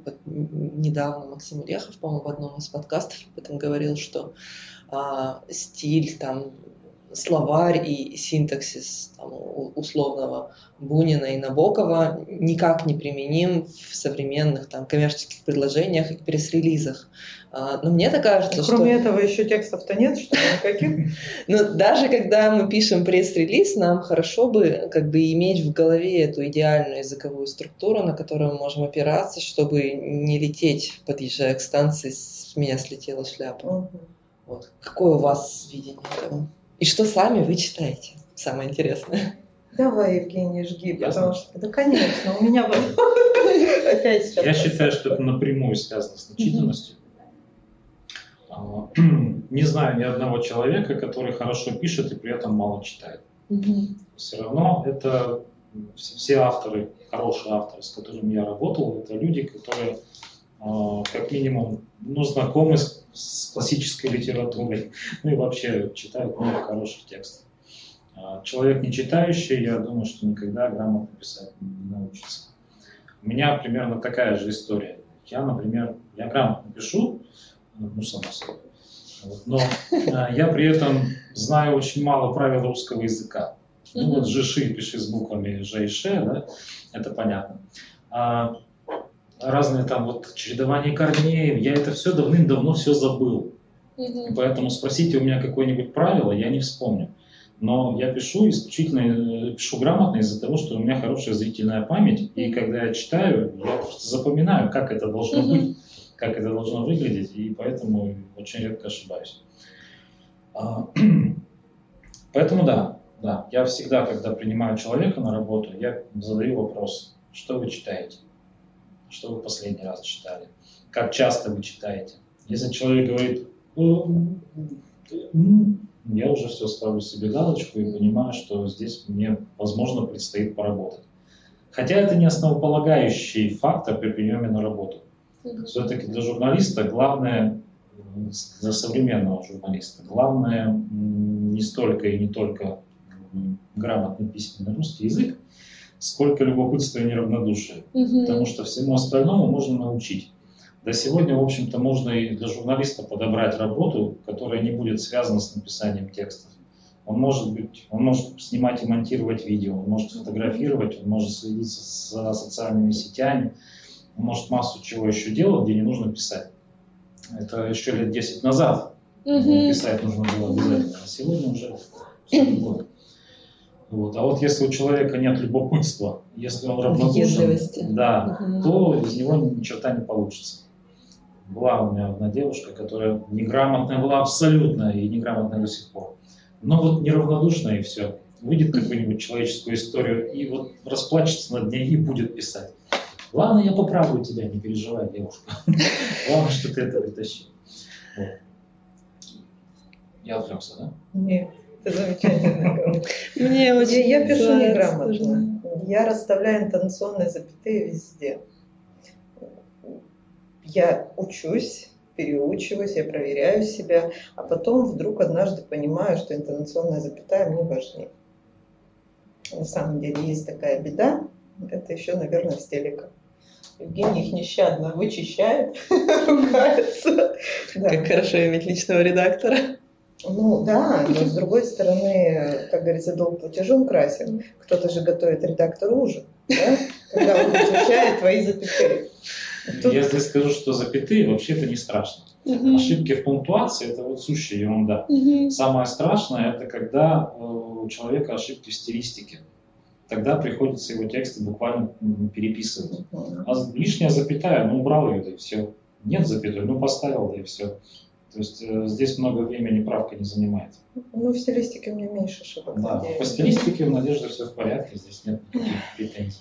вот недавно Максим Ильяхов, по-моему, в одном из подкастов об этом говорил, что а, стиль, там, словарь и синтаксис там, условного Бунина и Набокова никак не применим в современных там, коммерческих предложениях и пресс-релизах. А, но мне так кажется, Кроме что... Кроме этого еще текстов-то нет, что никаких? Но даже когда мы пишем пресс-релиз, нам хорошо бы как бы иметь в голове эту идеальную языковую структуру, на которую мы можем опираться, чтобы не лететь, подъезжая к станции, с меня слетела шляпа. Угу. Вот. Какое у вас видение этого? И что сами вы читаете? Самое интересное. Давай, Евгений, жги, потому что, да, конечно, у меня опять сейчас. Я считаю, что это напрямую связано с начитанностью. А, не знаю ни одного человека, который хорошо пишет и при этом мало читает. Все равно это все авторы, хорошие авторы, с которыми я работал, это люди, которые как минимум ну, знакомы с с классической литературой, ну и вообще читают много хороших текстов. А, человек не читающий, я думаю, что никогда грамотно писать не научится. У меня примерно такая же история. Я, например, я грамотно пишу, ну, само собой, вот, но а, я при этом знаю очень мало правил русского языка. Ну вот жиши пиши с буквами Ж и Ш, да, это понятно. А, разные там вот чередование корней, я это все давным-давно все забыл. Угу. Поэтому спросите у меня какое-нибудь правило, я не вспомню. Но я пишу исключительно, э, пишу грамотно из-за того, что у меня хорошая зрительная память, и когда я читаю, я просто запоминаю, как это должно угу. быть, как это должно выглядеть, и поэтому очень редко ошибаюсь. А, поэтому да, да, я всегда, когда принимаю человека на работу, я задаю вопрос, что вы читаете? Что вы последний раз читали, как часто вы читаете. Если человек говорит, ну, я уже все ставлю себе галочку и понимаю, что здесь мне, возможно, предстоит поработать. Хотя это не основополагающий фактор при приеме на работу. Все-таки для журналиста главное, для современного журналиста, главное не столько и не только грамотный письменный русский язык, сколько любопытства и неравнодушия. Угу. Потому что всему остальному можно научить. Да сегодня, в общем-то, можно и для журналиста подобрать работу, которая не будет связана с написанием текстов. Он может быть, он может снимать и монтировать видео, он может фотографировать, он может следить с социальными сетями, он может массу чего еще делать, где не нужно писать. Это еще лет 10 назад угу. писать нужно было обязательно, а сегодня уже все. Вот. А вот если у человека нет любопытства, если он равнодушен, да, угу. то из него ни черта не получится. Была у меня одна девушка, которая неграмотная была абсолютно и неграмотная до сих пор. Но вот неравнодушная и все. Выйдет какую-нибудь человеческую историю и вот расплачется над ней и будет писать. Ладно, я поправлю тебя, не переживай, девушка. Главное, что ты это притащил. Я отвлекся, да? Нет. Это замечательно. Мне очень я, я пишу неграмотно. Я расставляю интонационные запятые везде. Я учусь, переучиваюсь, я проверяю себя, а потом вдруг однажды понимаю, что интонационная запятая мне важнее. На самом деле есть такая беда, это еще, наверное, с телека. Евгений их нещадно вычищает, ругается. Как хорошо иметь личного редактора. Ну да, но с другой стороны, как говорится, долг платежом красен. Кто-то же готовит редактору ужин, да? когда он изучает твои запятые. Тут... Я здесь скажу, что запятые вообще это не страшно. Угу. Ошибки в пунктуации это вот сущая ерунда. Угу. Самое страшное это когда э, у человека ошибки в стилистике. Тогда приходится его тексты буквально переписывать. Угу. А лишняя запятая, ну убрал ее, да и все. Нет запятой, ну поставил, да и все. То есть э, здесь много времени правка не занимает. Ну, в стилистике у меня меньше ошибок. Да, надеюсь. по стилистике у Надежды все в порядке, здесь нет никаких претензий.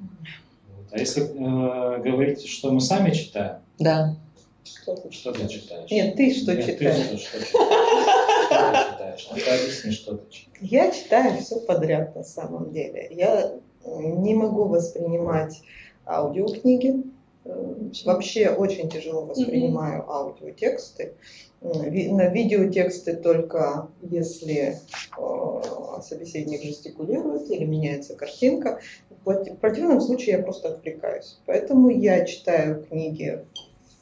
Вот. А если э, говорить, что мы сами читаем, да. что, ты, что ты читаешь? Нет, ты что Нет, читаешь? Ты что, что читаешь? Ну, объясни, что ты читаешь. Я читаю все подряд на самом деле. Я не могу воспринимать аудиокниги, Вообще очень тяжело воспринимаю mm-hmm. аудиотексты. На видеотексты только если э, собеседник жестикулирует или меняется картинка. В противном случае я просто отвлекаюсь. Поэтому я читаю книги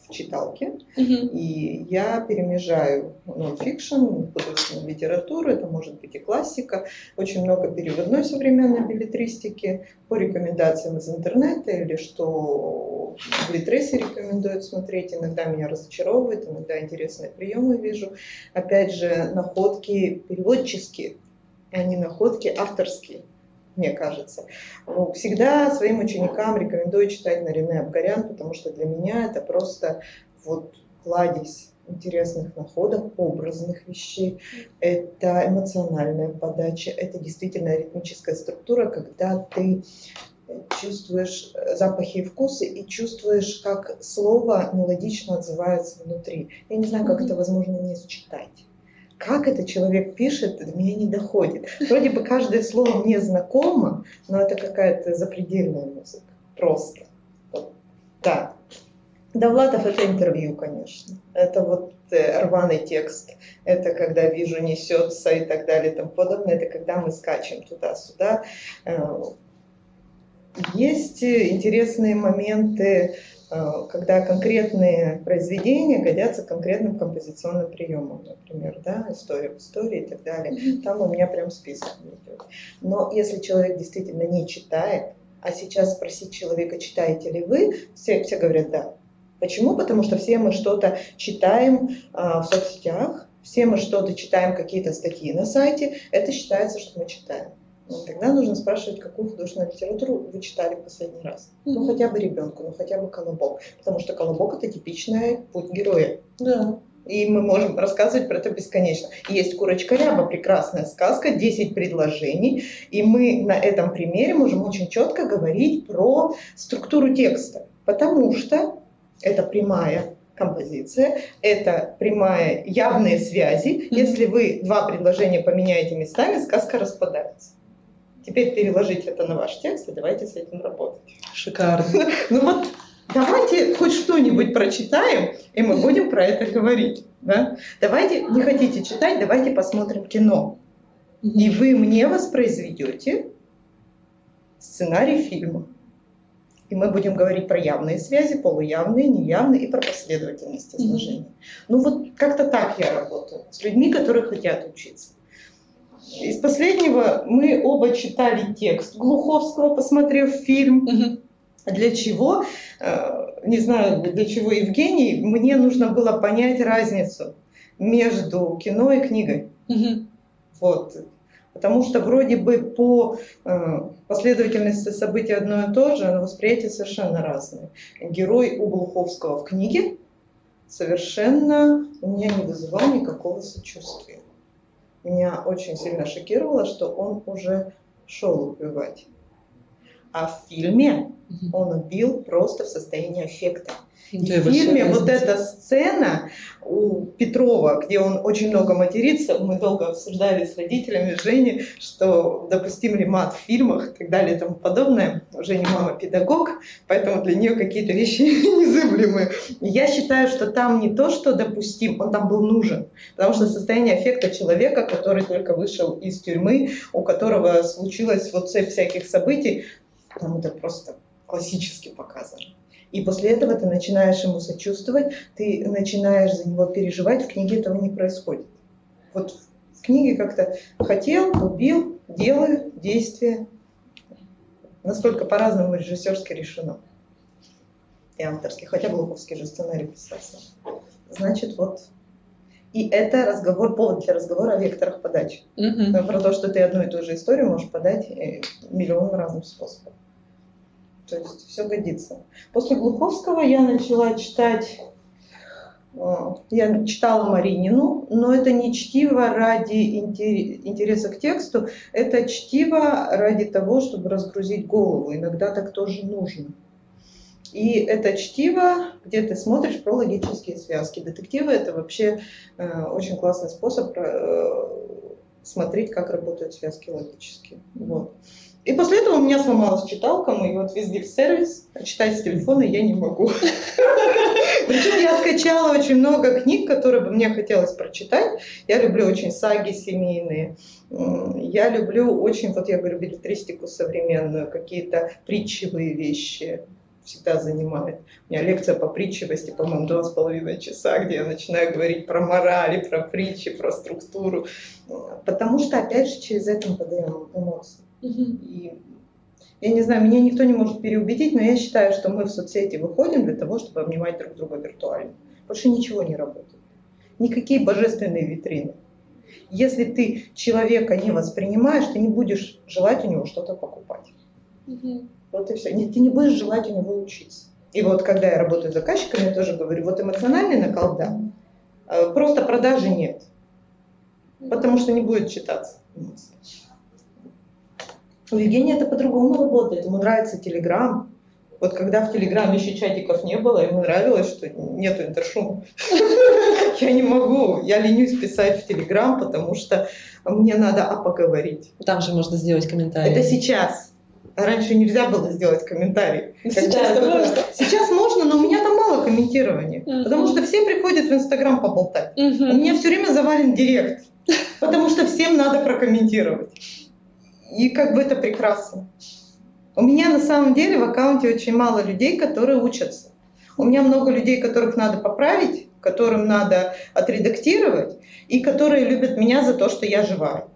в читалке, mm-hmm. и я перемежаю нон-фикшн, художественную литературу, это может быть и классика, очень много переводной современной билетристики по рекомендациям из интернета или что в Литресе рекомендуют смотреть, иногда меня разочаровывает, иногда интересные приемы вижу. Опять же, находки переводческие, а не находки авторские мне кажется. Всегда своим ученикам рекомендую читать Нарине Абгарян, потому что для меня это просто вот кладезь интересных находок, образных вещей. Это эмоциональная подача, это действительно ритмическая структура, когда ты чувствуешь запахи и вкусы и чувствуешь, как слово мелодично отзывается внутри. Я не знаю, как это возможно не сочетать как это человек пишет, до меня не доходит. Вроде бы каждое слово мне знакомо, но это какая-то запредельная музыка. Просто. Вот. Да. Довлатов это интервью, конечно. Это вот э, рваный текст. Это когда вижу несется и так далее и тому подобное. Это когда мы скачем туда-сюда. Э, есть интересные моменты когда конкретные произведения годятся конкретным композиционным приемам, например, да, история в истории и так далее. Там у меня прям список идет. Но если человек действительно не читает, а сейчас спросить человека, читаете ли вы, все, все говорят да. Почему? Потому что все мы что-то читаем а, в соцсетях, все мы что-то читаем, какие-то статьи на сайте, это считается, что мы читаем. Ну, тогда нужно спрашивать, какую художественную литературу вы читали в последний раз. Ну, хотя бы ребенку, ну, хотя бы колобок. Потому что колобок – это типичный путь героя. Да. И мы можем рассказывать про это бесконечно. Есть «Курочка ряба», прекрасная сказка, 10 предложений. И мы на этом примере можем очень четко говорить про структуру текста. Потому что это прямая композиция, это прямая явные связи. Если вы два предложения поменяете местами, сказка распадается. Теперь переложить это на ваш текст, и давайте с этим работать. Шикарно. Ну вот давайте хоть что-нибудь прочитаем, и мы будем про это говорить. Да? Давайте, не хотите читать, давайте посмотрим кино. И вы мне воспроизведете сценарий фильма. И мы будем говорить про явные связи, полуявные, неявные и про последовательность изложения. Mm-hmm. Ну вот как-то так я работаю с людьми, которые хотят учиться. Из последнего мы оба читали текст Глуховского, посмотрев фильм. Угу. Для чего? Э, не знаю, для чего Евгений. Мне нужно было понять разницу между кино и книгой. Угу. Вот. Потому что вроде бы по э, последовательности событий одно и то же, но восприятие совершенно разное. Герой у Глуховского в книге совершенно у меня не вызывал никакого сочувствия меня очень сильно шокировало, что он уже шел убивать. А в фильме он убил просто в состоянии аффекта. И в фильме вот эта сцена у Петрова, где он очень много матерится, мы долго обсуждали с родителями Жени, что допустим ли мат в фильмах и так далее и тому подобное. Женя мама педагог, поэтому для нее какие-то вещи незыблемые. Я считаю, что там не то, что допустим, он там был нужен, потому что состояние аффекта человека, который только вышел из тюрьмы, у которого случилась вот цепь всяких событий, там это просто классически показано. И после этого ты начинаешь ему сочувствовать, ты начинаешь за него переживать. В книге этого не происходит. Вот в книге как-то хотел, убил, делаю, действие. Настолько по-разному режиссерски решено. И авторский. Хотя Глуховский же сценарий писался. Значит, вот и это разговор, повод для разговора о векторах подачи. Mm-hmm. Про то, что ты одну и ту же историю можешь подать э, миллион разных способов. То есть все годится. После Глуховского я начала читать, э, я читала Маринину, но это не чтиво ради интереса к тексту, это чтиво ради того, чтобы разгрузить голову. Иногда так тоже нужно. И это чтиво, где ты смотришь про логические связки. Детективы это вообще э, очень классный способ э, смотреть, как работают связки логические. Вот. И после этого у меня сломалась читалка, мы ее отвезли в сервис, а читать с телефона я не могу. Причем я скачала очень много книг, которые бы мне хотелось прочитать. Я люблю очень саги семейные. Я люблю очень, вот я говорю, билетристику современную, какие-то притчевые вещи всегда занимает. У меня лекция по притчивости, по-моему, два с половиной часа, где я начинаю говорить про морали, про притчи, про структуру. Потому что, опять же, через это мы подаем эмоции. И я не знаю, меня никто не может переубедить, но я считаю, что мы в соцсети выходим для того, чтобы обнимать друг друга виртуально. Больше ничего не работает. Никакие божественные витрины. Если ты человека не воспринимаешь, ты не будешь желать у него что-то покупать. Угу. Вот и все. Ты не будешь желать у него учиться. И вот когда я работаю с заказчиками, я тоже говорю, вот эмоциональный накал, да, а просто продажи нет. Потому что не будет читаться. У Евгения это по-другому работает. Ему нравится Телеграм. Вот когда в Телеграме еще чатиков не было, ему нравилось, что нету интершума. Я не могу, я ленюсь писать в Телеграм, потому что мне надо а поговорить. Там же можно сделать комментарий. Это сейчас. Раньше нельзя было сделать комментарий. Сейчас можно. Сейчас можно, но у меня там мало комментирования. Потому что все приходят в Инстаграм поболтать. У меня все время завален директ. Потому что всем надо прокомментировать. И как бы это прекрасно. У меня на самом деле в аккаунте очень мало людей, которые учатся. У меня много людей, которых надо поправить, которым надо отредактировать, и которые любят меня за то, что я живая.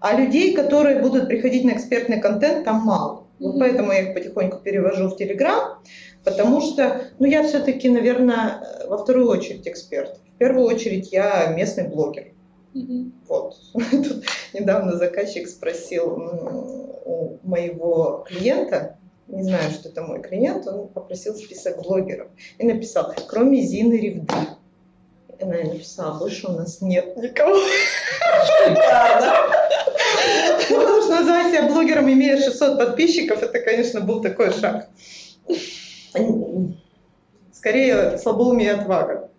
А людей, которые будут приходить на экспертный контент, там мало. Вот поэтому я их потихоньку перевожу в Телеграм, потому что, ну, я все-таки, наверное, во вторую очередь эксперт. В первую очередь я местный блогер. Mm-hmm. Вот. Тут недавно заказчик спросил у моего клиента, не знаю, что это мой клиент, он попросил список блогеров и написал, кроме Зины Ревды. И она написала, больше у нас нет никого. Ну, потому что назвать себя блогером, имея 600 подписчиков, это, конечно, был такой шаг. Скорее, слабоумие отвага.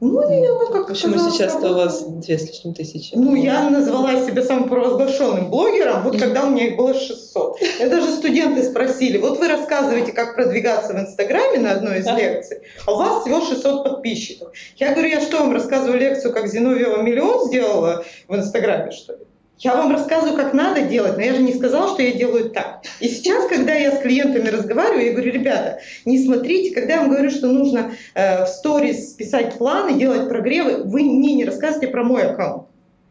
Ну, не, ну как Почему сейчас-то у вас две с лишним тысячи? Ну, я назвала себя самым провозглашенным блогером, вот когда у меня их было 600. Я даже студенты спросили, вот вы рассказываете, как продвигаться в Инстаграме на одной из лекций, а у вас всего 600 подписчиков. Я говорю, я что, вам рассказываю лекцию, как Зиновьева миллион сделала в Инстаграме, что ли? Я вам рассказываю, как надо делать, но я же не сказала, что я делаю так. И сейчас, когда я с клиентами разговариваю, я говорю, ребята, не смотрите, когда я вам говорю, что нужно э, в сторис писать планы, делать прогревы, вы мне не рассказывайте про мой аккаунт.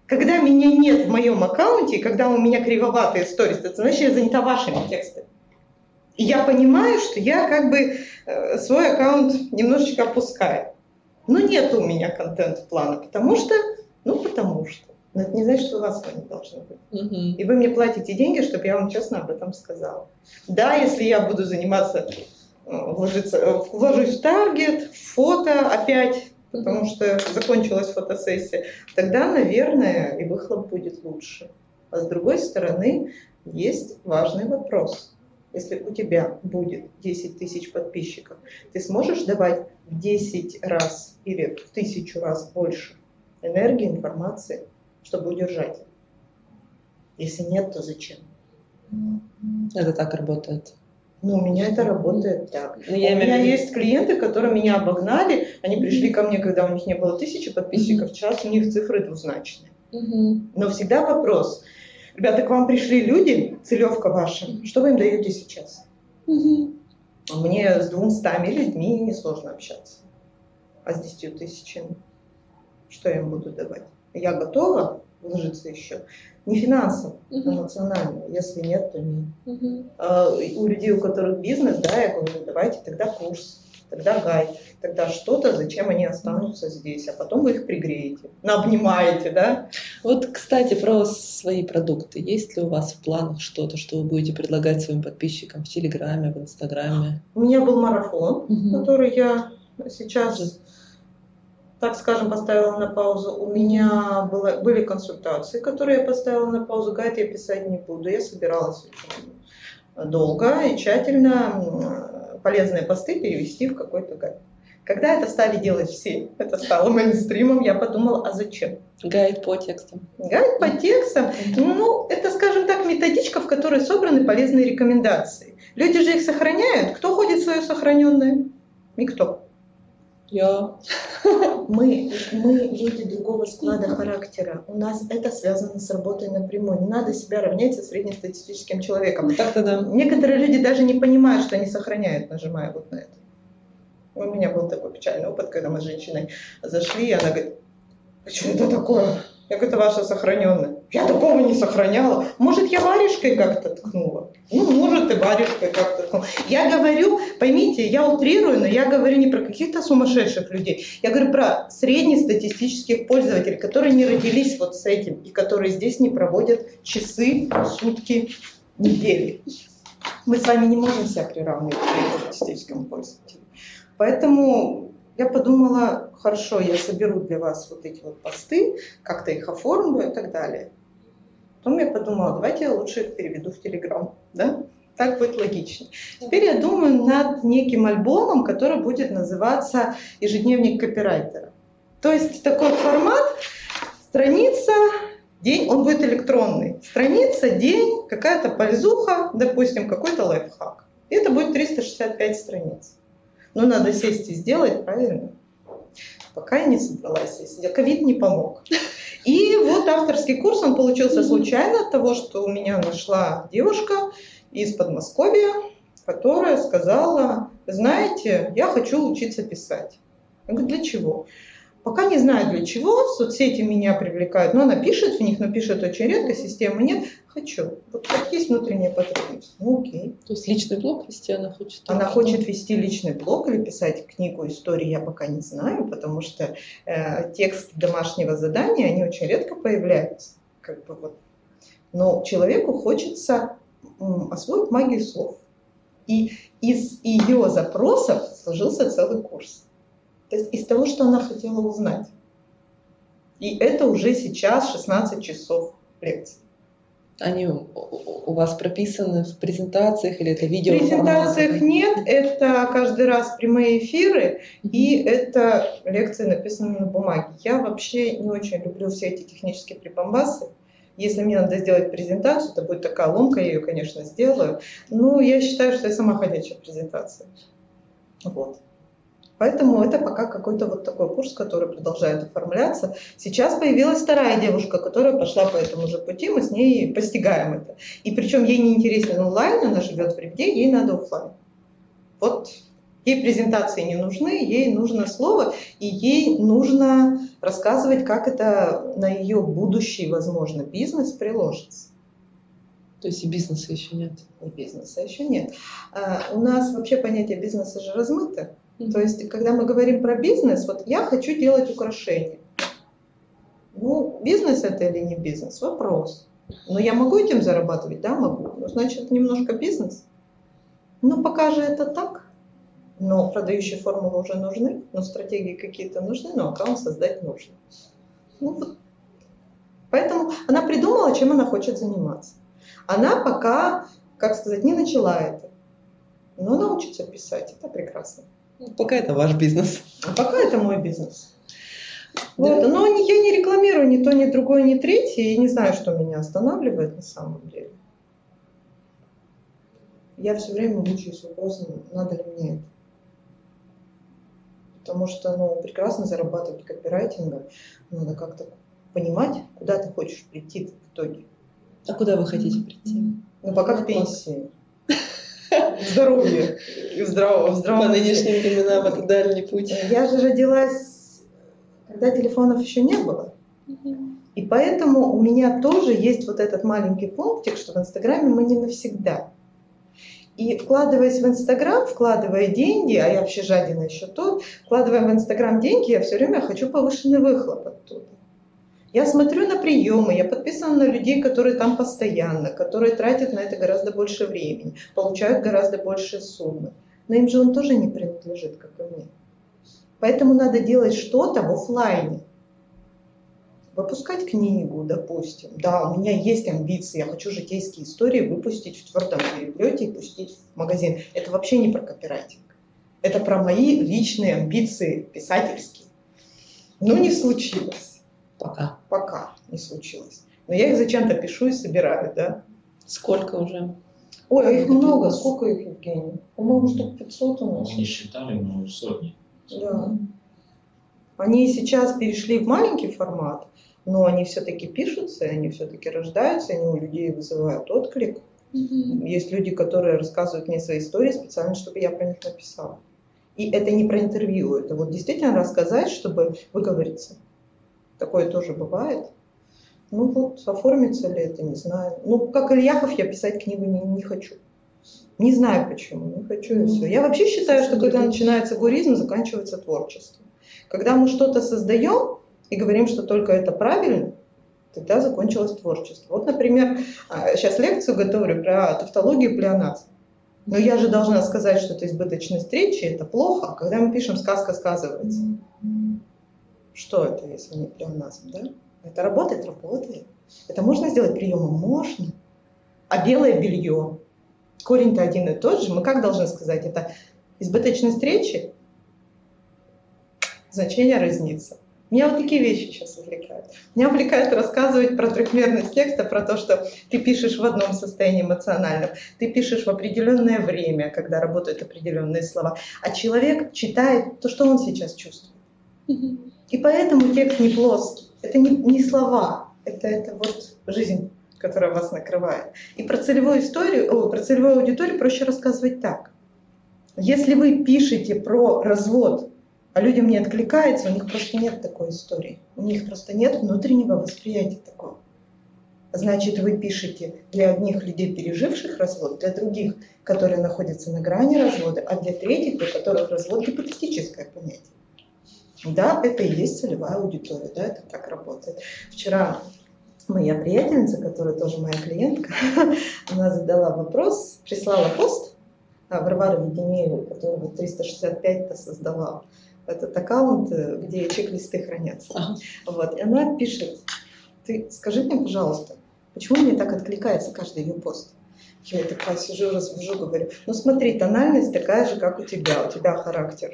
Когда меня нет в моем аккаунте, когда у меня кривоватые сторис, это значит, я занята вашими текстами. И я понимаю, что я как бы э, свой аккаунт немножечко опускаю. Но нет у меня контент-плана, потому что, ну потому что. Но это не значит, что у вас его не должно быть. Угу. И вы мне платите деньги, чтобы я вам честно об этом сказала. Да, если я буду заниматься, э, вложиться, э, вложусь в таргет, в фото опять, потому что закончилась фотосессия, тогда, наверное, и выхлоп будет лучше. А с другой стороны, есть важный вопрос. Если у тебя будет 10 тысяч подписчиков, ты сможешь давать в 10 раз или в тысячу раз больше энергии, информации чтобы удержать. Если нет, то зачем? Это так работает. Ну, у меня это работает так. Ну, я у меня имею... есть клиенты, которые меня обогнали. Они пришли ко мне, когда у них не было тысячи подписчиков. Сейчас у них цифры двузначные. Но всегда вопрос. Ребята, к вам пришли люди, целевка ваша. Что вы им даете сейчас? Мне с двумстами людьми несложно общаться. А с десятью тысячами что я им буду давать? Я готова вложиться еще. Не финансово, uh-huh. эмоционально. Если нет, то нет. Uh-huh. А, у людей, у которых бизнес, да, я говорю, давайте тогда курс, тогда гайд, тогда что-то, зачем они останутся здесь, а потом вы их пригреете, обнимаете, да. Вот, кстати, про свои продукты. Есть ли у вас в планах что-то, что вы будете предлагать своим подписчикам в Телеграме, в Инстаграме? У меня был марафон, uh-huh. который я сейчас так скажем, поставила на паузу. У меня было, были консультации, которые я поставила на паузу. Гайд я писать не буду. Я собиралась очень долго и тщательно полезные посты перевести в какой-то гайд. Когда это стали делать все, это стало мейнстримом, я подумала, а зачем? Гайд по текстам. Гайд по текстам. Ну, это, скажем так, методичка, в которой собраны полезные рекомендации. Люди же их сохраняют. Кто ходит в свое сохраненное? Никто. Я. Мы, мы люди другого склада характера. У нас это связано с работой напрямую. Не надо себя равнять со среднестатистическим человеком. Так-то да. Некоторые люди даже не понимают, что они сохраняют, нажимая вот на это. У меня был такой печальный опыт, когда мы с женщиной зашли, и она говорит, что это такое? Я говорю, это ваше сохраненное. Я такого не сохраняла. Может, я варежкой как-то ткнула? Ну, может, и варежкой как-то ткнула. Я говорю, поймите, я утрирую, но я говорю не про каких-то сумасшедших людей. Я говорю про среднестатистических пользователей, которые не родились вот с этим и которые здесь не проводят часы, сутки, недели. Мы с вами не можем себя приравнивать к среднестатистическому пользователю. Поэтому я подумала, хорошо, я соберу для вас вот эти вот посты, как-то их оформлю и так далее. Потом я подумала, давайте я лучше их переведу в Телеграм, да? Так будет логичнее. Теперь я думаю над неким альбомом, который будет называться «Ежедневник копирайтера». То есть такой формат, страница, день, он будет электронный. Страница, день, какая-то пользуха, допустим, какой-то лайфхак. И это будет 365 страниц. Но надо сесть и сделать, правильно? Пока я не собралась сесть. Ковид не помог. И вот авторский курс, он получился случайно от того, что у меня нашла девушка из Подмосковья, которая сказала, знаете, я хочу учиться писать. Я говорю, для чего? Пока не знаю для чего, соцсети меня привлекают, но она пишет в них, но пишет очень редко, системы нет. Хочу. Вот как есть внутренняя потребность. Ну окей. То есть личный блог вести она хочет? Она хочет вести личный блог или писать книгу истории, я пока не знаю, потому что э, текст домашнего задания, они очень редко появляются. Как бы вот. Но человеку хочется м, освоить магию слов. И из ее запросов сложился целый курс. Из того, что она хотела узнать. И это уже сейчас 16 часов лекций. Они у вас прописаны в презентациях или это видео? В презентациях нет, это каждый раз прямые эфиры и это лекции написаны на бумаге. Я вообще не очень люблю все эти технические прибамбасы. Если мне надо сделать презентацию, это будет такая ломка, я ее, конечно, сделаю. Но я считаю, что я сама ходячая презентация. Вот. Поэтому это пока какой-то вот такой курс, который продолжает оформляться. Сейчас появилась вторая девушка, которая пошла по этому же пути, мы с ней постигаем это. И причем ей не интересен онлайн, она живет в Ревде, ей надо офлайн. Вот ей презентации не нужны, ей нужно слово, и ей нужно рассказывать, как это на ее будущий, возможно, бизнес приложится. То есть и бизнеса еще нет? И бизнеса еще нет. А, у нас вообще понятие бизнеса же размыто. То есть, когда мы говорим про бизнес, вот я хочу делать украшения. Ну, бизнес это или не бизнес? Вопрос. Но я могу этим зарабатывать? Да, могу. Ну, значит, немножко бизнес. Ну, пока же это так. Но продающие формулы уже нужны, но стратегии какие-то нужны, но аккаунт создать нужно. Ну, вот. Поэтому она придумала, чем она хочет заниматься. Она пока, как сказать, не начала это. Но научится писать, это прекрасно. Ну, пока это ваш бизнес. А пока это мой бизнес. Вот. Но я не рекламирую ни то, ни другое, ни третье, и не знаю, что меня останавливает на самом деле. Я все время мучаюсь вопросом, надо ли мне это. Потому что ну, прекрасно зарабатывать копирайтингом, надо как-то понимать, куда ты хочешь прийти в итоге. А куда вы хотите прийти? Ну, пока к пенсии здоровье здраво, здраво. По нынешним временам это дальний путь. Я же родилась, когда телефонов еще не было. И поэтому у меня тоже есть вот этот маленький пунктик, что в Инстаграме мы не навсегда. И вкладываясь в Инстаграм, вкладывая деньги, а я вообще жадина еще тот, вкладывая в Инстаграм деньги, я все время хочу повышенный выхлоп оттуда. Я смотрю на приемы, я подписана на людей, которые там постоянно, которые тратят на это гораздо больше времени, получают гораздо больше суммы. Но им же он тоже не принадлежит, как и мне. Поэтому надо делать что-то в офлайне. Выпускать книгу, допустим. Да, у меня есть амбиции, я хочу житейские истории выпустить в твердом переплете и пустить в магазин. Это вообще не про копирайтинг. Это про мои личные амбиции писательские. Ну, не случилось. Пока. Пока не случилось. Но я их зачем-то пишу и собираю, да. Сколько уже? Ой, а их много. Сколько их, Евгений? По-моему, штук 500 у нас. Мы не считали, но сотни. Да. Они сейчас перешли в маленький формат, но они все-таки пишутся, они все-таки рождаются, они у людей вызывают отклик. Есть люди, которые рассказывают мне свои истории специально, чтобы я про них написала. И это не про интервью, это вот действительно рассказать, чтобы выговориться. Такое тоже бывает. Ну вот, оформится ли это, не знаю. Ну, как Ильяхов, я писать книгу не, не хочу. Не знаю почему, не хочу и все. Я вообще считаю, что когда начинается гуризм, заканчивается творчество. Когда мы что-то создаем и говорим, что только это правильно, тогда закончилось творчество. Вот, например, сейчас лекцию готовлю про тавтологию плеоназм. Но я же должна сказать, что это избыточность речи, это плохо. Когда мы пишем «сказка сказывается», что это, если не плеоназм, да? Это работает? Работает. Это можно сделать приемом? Можно. А белое белье? Корень-то один и тот же. Мы как должны сказать? Это избыточность речи? Значение разнится. Меня вот такие вещи сейчас увлекают. Меня увлекает рассказывать про трехмерность текста, про то, что ты пишешь в одном состоянии эмоциональном, ты пишешь в определенное время, когда работают определенные слова, а человек читает то, что он сейчас чувствует. И поэтому текст не плоский. Это не, не слова, это, это вот жизнь, которая вас накрывает. И про целевую историю, о, про целевую аудиторию проще рассказывать так. Если вы пишете про развод а людям не откликается, у них просто нет такой истории. У них просто нет внутреннего восприятия такого. Значит, вы пишете для одних людей, переживших развод, для других, которые находятся на грани развода, а для третьих, для которых развод гипотетическое понятие. Да, это и есть целевая аудитория, да, это так работает. Вчера моя приятельница, которая тоже моя клиентка, она задала вопрос, прислала пост, Варвара Веденеева, которая 365-то создавала этот аккаунт, э, где чек-листы хранятся. Ага. Вот. И она пишет, ты скажи мне, пожалуйста, почему мне так откликается каждый ее пост? Я такая сижу, развожу, говорю, ну смотри, тональность такая же, как у тебя, у тебя характер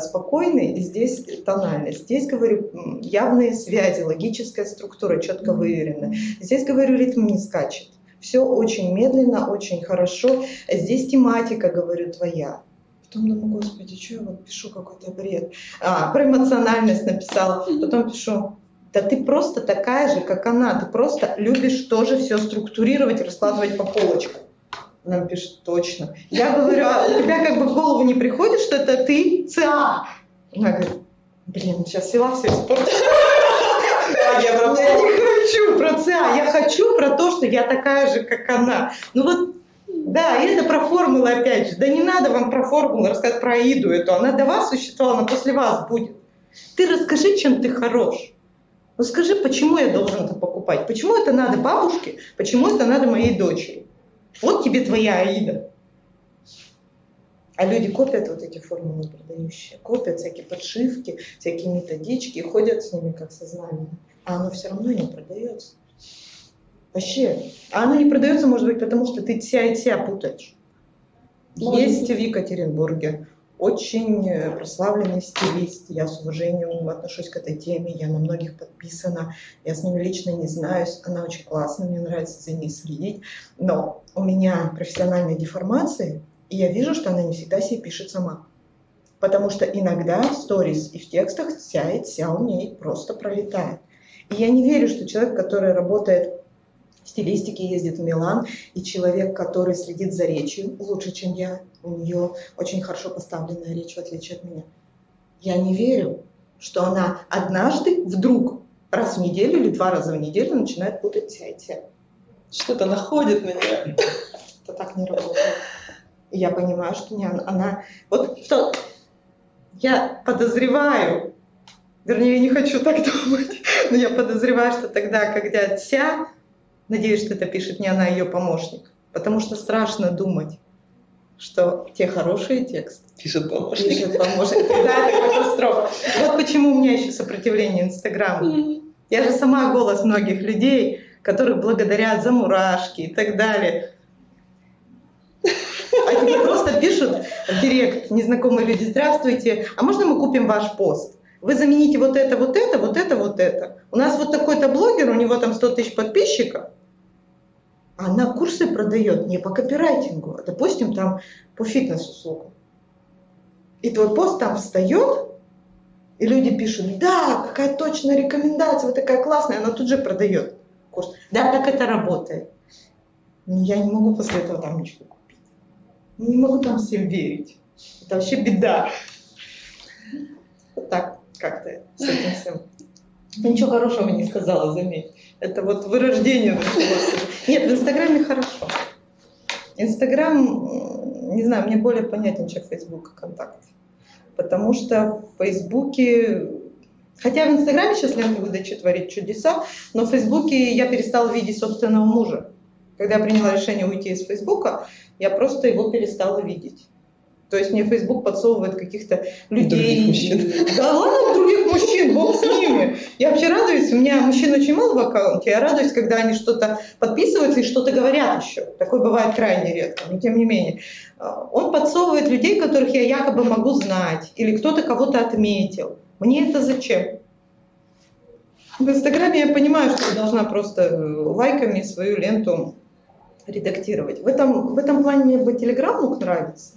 спокойный, и здесь тональность. Здесь, говорю, явные связи, логическая структура четко выверена. Здесь, говорю, ритм не скачет. Все очень медленно, очень хорошо. Здесь тематика, говорю, твоя. Потом думаю, господи, что я вот пишу какой-то бред. А, про эмоциональность написала. Потом пишу, да ты просто такая же, как она. Ты просто любишь тоже все структурировать, раскладывать по полочкам. Она пишет, точно. Я говорю, а у тебя как бы в голову не приходит, что это ты ЦА? Она говорит, блин, сейчас села все испортила. Я не хочу про ЦА, я хочу про то, что я такая же, как она. Ну вот да, и это про формулы опять же. Да не надо вам про формулы рассказать про Аиду эту. Она до вас существовала, она после вас будет. Ты расскажи, чем ты хорош. Ну скажи, почему я должен это покупать? Почему это надо бабушке? Почему это надо моей дочери? Вот тебе твоя Аида. А люди копят вот эти формулы продающие, копят всякие подшивки, всякие методички, ходят с ними как со знанием. А оно все равно не продается. Вообще. А оно не продается, может быть, потому что ты вся и вся путаешь. Может Есть в Екатеринбурге очень э, прославленный стилист. Я с уважением отношусь к этой теме. Я на многих подписана. Я с ними лично не знаюсь. Она очень классная. Мне нравится за ней следить. Но у меня профессиональные деформации, и я вижу, что она не всегда себе пишет сама. Потому что иногда в сторис и в текстах вся и вся у ней просто пролетает. И я не верю, что человек, который работает стилистики ездит в Милан, и человек, который следит за речью лучше, чем я, у нее очень хорошо поставленная речь, в отличие от меня. Я не верю, что она однажды вдруг раз в неделю или два раза в неделю начинает путать вся и вся. Что-то находит меня. Это так не работает. И я понимаю, что не она. она вот что я подозреваю, вернее, не хочу так думать, но я подозреваю, что тогда, когда вся Надеюсь, что это пишет не она, а ее помощник. Потому что страшно думать, что те хорошие тексты пишет помощник. Пишет помощник. Да, это катастрофа. Вот почему у меня еще сопротивление Инстаграму. Я же сама голос многих людей, которых благодарят за мурашки и так далее. А тебе просто пишут в директ незнакомые люди, здравствуйте, а можно мы купим ваш пост? Вы замените вот это, вот это, вот это, вот это. У нас вот такой-то блогер, у него там 100 тысяч подписчиков, она курсы продает не по копирайтингу, а, допустим, там по фитнес-услугам. И твой пост там встает, и люди пишут, да, какая точная рекомендация, вы такая классная, она тут же продает курс. Да, как это работает? Ну, я не могу после этого там ничего купить. Не могу там всем верить. Это вообще беда. Вот так как-то с этим всем. Ничего хорошего не сказала, заметь. Это вот вырождение началось. Нет, в Инстаграме хорошо. Инстаграм, не знаю, мне более понятен, чем Фейсбук и Контакт. Потому что в Фейсбуке Хотя в Инстаграме сейчас лента выдачи творит чудеса, но в Фейсбуке я перестала видеть собственного мужа. Когда я приняла решение уйти из Фейсбука, я просто его перестала видеть. То есть мне Facebook подсовывает каких-то людей. мужчин. Да ладно, других мужчин, бог с ними. Я вообще радуюсь, у меня мужчин очень мало в аккаунте, я радуюсь, когда они что-то подписываются и что-то говорят еще. Такое бывает крайне редко, но тем не менее. А, он подсовывает людей, которых я якобы могу знать, или кто-то кого-то отметил. Мне это зачем? В Инстаграме я понимаю, что я должна просто э, лайками свою ленту редактировать. В этом, в этом плане мне бы Телеграм мог нравиться,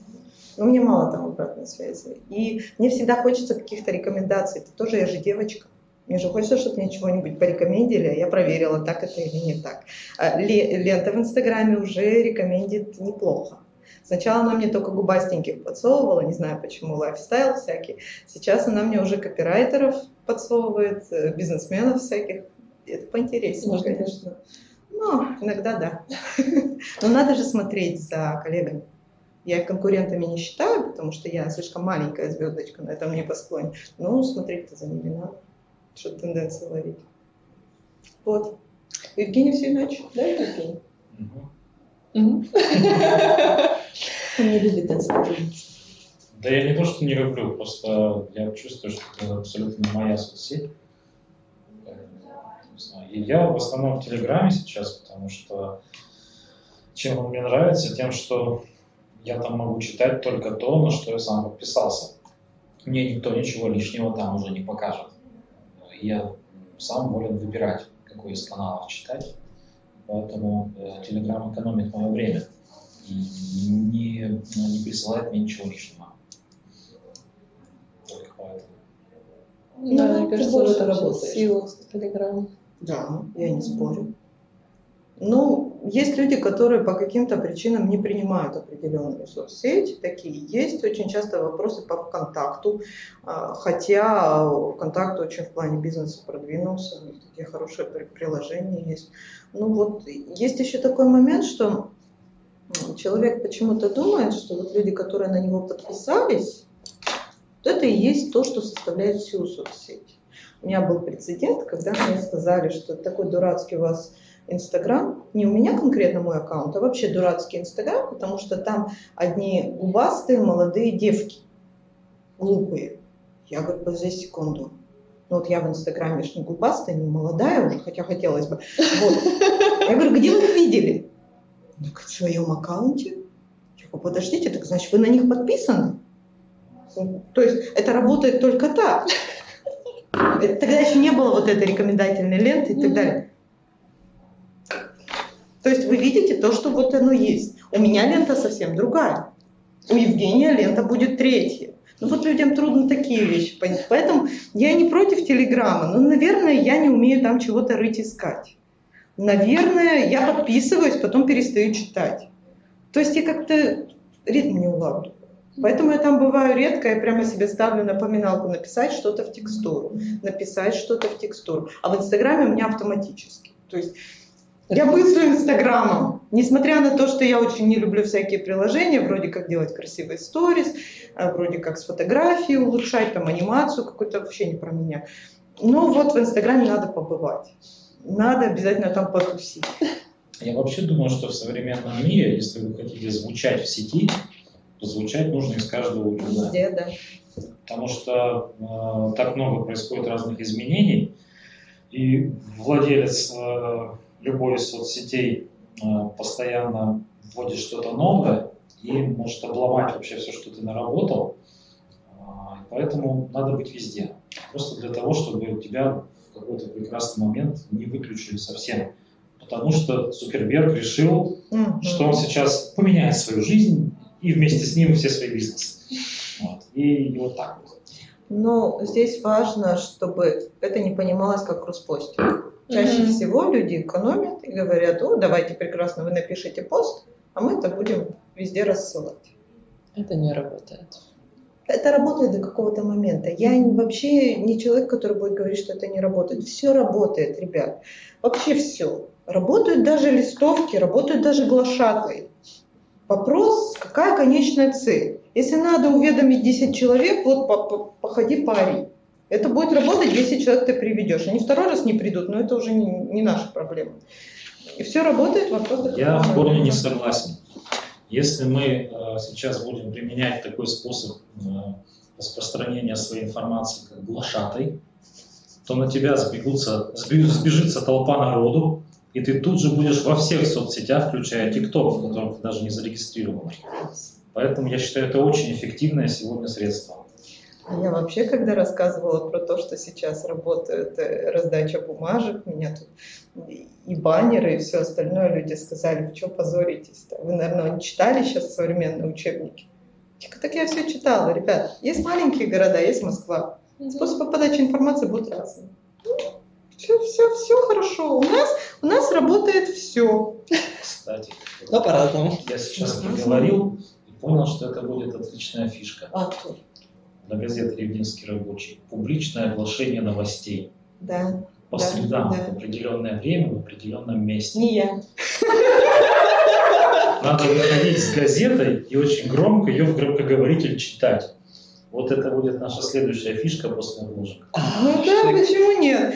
но мне мало там обратной связи. И мне всегда хочется каких-то рекомендаций. Это тоже я же девочка. Мне же хочется, чтобы мне чего-нибудь порекомендили, я проверила, так это или не так. А лента в Инстаграме уже рекомендит неплохо. Сначала она мне только губастеньких подсовывала, не знаю почему, лайфстайл всякий. Сейчас она мне уже копирайтеров подсовывает, э, бизнесменов всяких. Это поинтереснее, Может, конечно. Ну, иногда да. Но надо же смотреть за коллегами. Я их конкурентами не считаю, потому что я слишком маленькая звездочка на этом небосклоне. Но смотреть-то за ними надо, чтобы тенденции ловить. Вот. Евгений все иначе, да, Евгений? Он не любит инстаграмиться. Да я не то, что не люблю, просто я чувствую, что это абсолютно не моя соцсеть. И я в основном в Телеграме сейчас, потому что чем он мне нравится, тем, что я там могу читать только то, на что я сам подписался. Мне никто ничего лишнего там уже не покажет. Я сам волен выбирать, какой из каналов читать. Поэтому э, Telegram экономит мое время и не, не присылает мне ничего лишнего. Только поэтому. Да, Ну, мне кажется, это работаешь. сила с Телеграмом. Да, я не спорю. Ну, есть люди, которые по каким-то причинам не принимают определенную соцсеть, такие есть. Очень часто вопросы по ВКонтакту, А, хотя ВКонтакт очень в плане бизнеса продвинулся, такие хорошие при- приложения есть. Ну вот, есть еще такой момент, что человек почему-то думает, что вот люди, которые на него подписались, вот это и есть то, что составляет всю соцсеть. У меня был прецедент, когда мне сказали, что такой дурацкий у вас Инстаграм, не у меня конкретно мой аккаунт, а вообще дурацкий Инстаграм, потому что там одни губастые молодые девки, глупые. Я говорю, подожди секунду. Ну вот я в Инстаграме ж не губастая, не молодая уже, хотя хотелось бы. Вот. Я говорю, где вы их видели? Так в своем аккаунте. Я говорю, подождите, так значит вы на них подписаны? Ну, То есть это работает только так. Тогда еще не было вот этой рекомендательной ленты и так далее. То есть вы видите то, что вот оно есть. У меня лента совсем другая. У Евгения лента будет третья. Ну вот людям трудно такие вещи понять. Поэтому я не против Телеграма, но, наверное, я не умею там чего-то рыть искать. Наверное, я подписываюсь, потом перестаю читать. То есть я как-то ритм не улавливаю. Поэтому я там бываю редко, я прямо себе ставлю напоминалку написать что-то в текстуру, написать что-то в текстуру. А в Инстаграме у меня автоматически. То есть я быстро Инстаграмом. Несмотря на то, что я очень не люблю всякие приложения, вроде как делать красивые сторис, а, вроде как с фотографией улучшать, там анимацию какую-то, вообще не про меня. Но вот в Инстаграме надо побывать. Надо обязательно там потусить. Я вообще думаю, что в современном мире, если вы хотите звучать в сети, то звучать нужно из каждого утюга. Везде, да. Потому что э, так много происходит разных изменений, и владелец э, любой из соцсетей э, постоянно вводит что-то новое, и может обломать вообще все, что ты наработал. А, Поэтому надо быть везде. Просто для того, чтобы у тебя в какой-то прекрасный момент не выключили совсем. Потому что Цукерберг решил, Мгм. что он сейчас поменяет свою жизнь и вместе с ним все свои бизнесы. Вот. И, и вот так вот. Но здесь важно, чтобы это не понималось как кросспостинг. Чаще Мгм. всего люди экономят и говорят, о, давайте прекрасно, вы напишите пост, а мы это будем везде рассылать. Это не работает. Это работает до какого-то момента. Я вообще не человек, который будет говорить, что это не работает. Все работает, ребят. Вообще все. Работают даже листовки, работают даже глашатые. Вопрос, какая конечная цель? Если надо уведомить 10 человек, вот по- по- походи парень. Это будет работать, 10 человек ты приведешь. Они второй раз не придут, но это уже не, не наша проблема. И все работает, вопрос Я в корне не согласен. Если мы э, сейчас будем применять такой способ э, распространения своей информации, как глашатай, то на тебя сбегутся, сбежится толпа народу, и ты тут же будешь во всех соцсетях, включая ТикТок, в котором ты даже не зарегистрирован. Поэтому я считаю, это очень эффективное сегодня средство. А Я вообще, когда рассказывала про то, что сейчас работает э, раздача бумажек, меня тут и баннеры, и все остальное, люди сказали, вы что позоритесь-то? Вы, наверное, не читали сейчас современные учебники? Говорю, Так я все читала, ребят. Есть маленькие города, есть Москва. Способы подачи информации будут разные. Все, все, все хорошо. У нас, у нас работает все. Кстати, Но по-разному. я сейчас поговорил и понял, что это будет отличная фишка. А для газеты «Ревнинский рабочий» публичное оглашение новостей да. по Да, средам да. в определенное время в определенном месте. Не я. Надо выходить с газетой и очень громко ее в громкоговоритель читать. Вот это будет наша следующая фишка после обложек. Ну да, почему нет?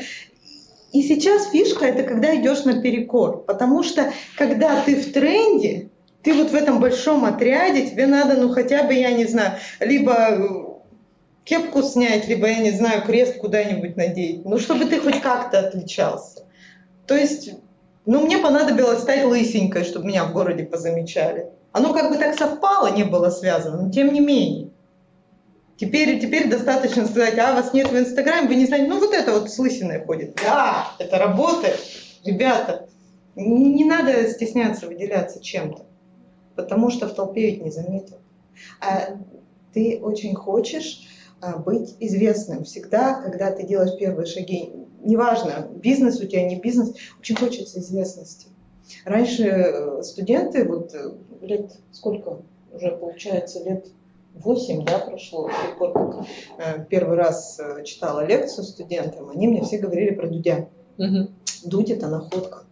И сейчас фишка это когда идешь на перекор. Потому что когда ты в тренде, ты вот в этом большом отряде, тебе надо, ну хотя бы, я не знаю, либо кепку снять, либо, я не знаю, крест куда-нибудь надеть. Ну, чтобы ты хоть как-то отличался. То есть, ну, мне понадобилось стать лысенькой, чтобы меня в городе позамечали. Оно как бы так совпало, не было связано, но тем не менее. Теперь, теперь достаточно сказать, а вас нет в Инстаграме, вы не знаете, ну вот это вот с лысиной ходит. Да, это работает. Ребята, не, не надо стесняться выделяться чем-то, потому что в толпе ведь не заметят. А ты очень хочешь быть известным. Всегда, когда ты делаешь первые шаги, неважно, бизнес у тебя, не бизнес, очень хочется известности. Раньше э, студенты, вот э, лет сколько уже получается, лет 8, да, прошло, с тех пор, как э, первый раз читала лекцию студентам, они мне все говорили про Дудя. Мгм. Дудь это находка.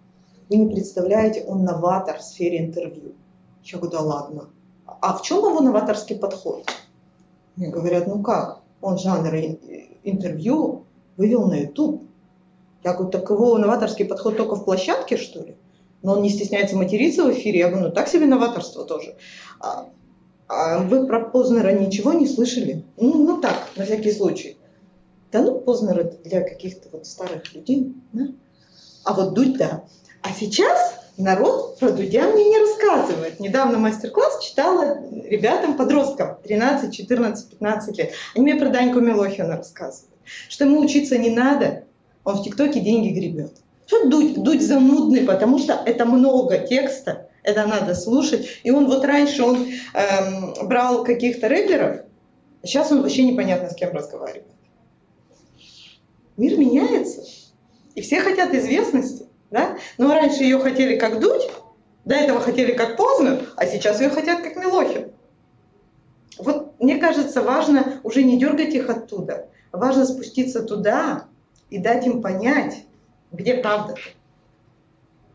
Вы не представляете, он новатор в сфере интервью. Я говорю, да ладно. А в чем его новаторский подход? Мне говорят, ну как? Он жанр ин- интервью вывел на YouTube. Я говорю, так его новаторский подход только в площадке, что ли? Но он не стесняется материться в эфире. Я говорю, ну так себе новаторство тоже. А, а вы про Познера ничего не слышали? Ну, ну так, на всякий случай. Да ну, Познер для каких-то вот старых людей. Да? А вот Дудь, да. А сейчас народ про Дудя мне не рассказывает. Недавно мастер-класс читала ребятам, подросткам, 13, 14, 15 лет. Они мне про Даньку Милохина рассказывают. Что ему учиться не надо, он в ТикТоке деньги гребет. Что Дудь? Дудь занудный, потому что это много текста, это надо слушать. И он вот раньше он эм, брал каких-то рэперов, а сейчас он вообще непонятно с кем разговаривает. Мир меняется, и все хотят известности, да? Но раньше ее хотели как Дудь, до этого хотели как Познер, а сейчас ее хотят как Милохин. Вот мне кажется, важно уже не дергать их оттуда, а важно спуститься туда и дать им понять, где правда.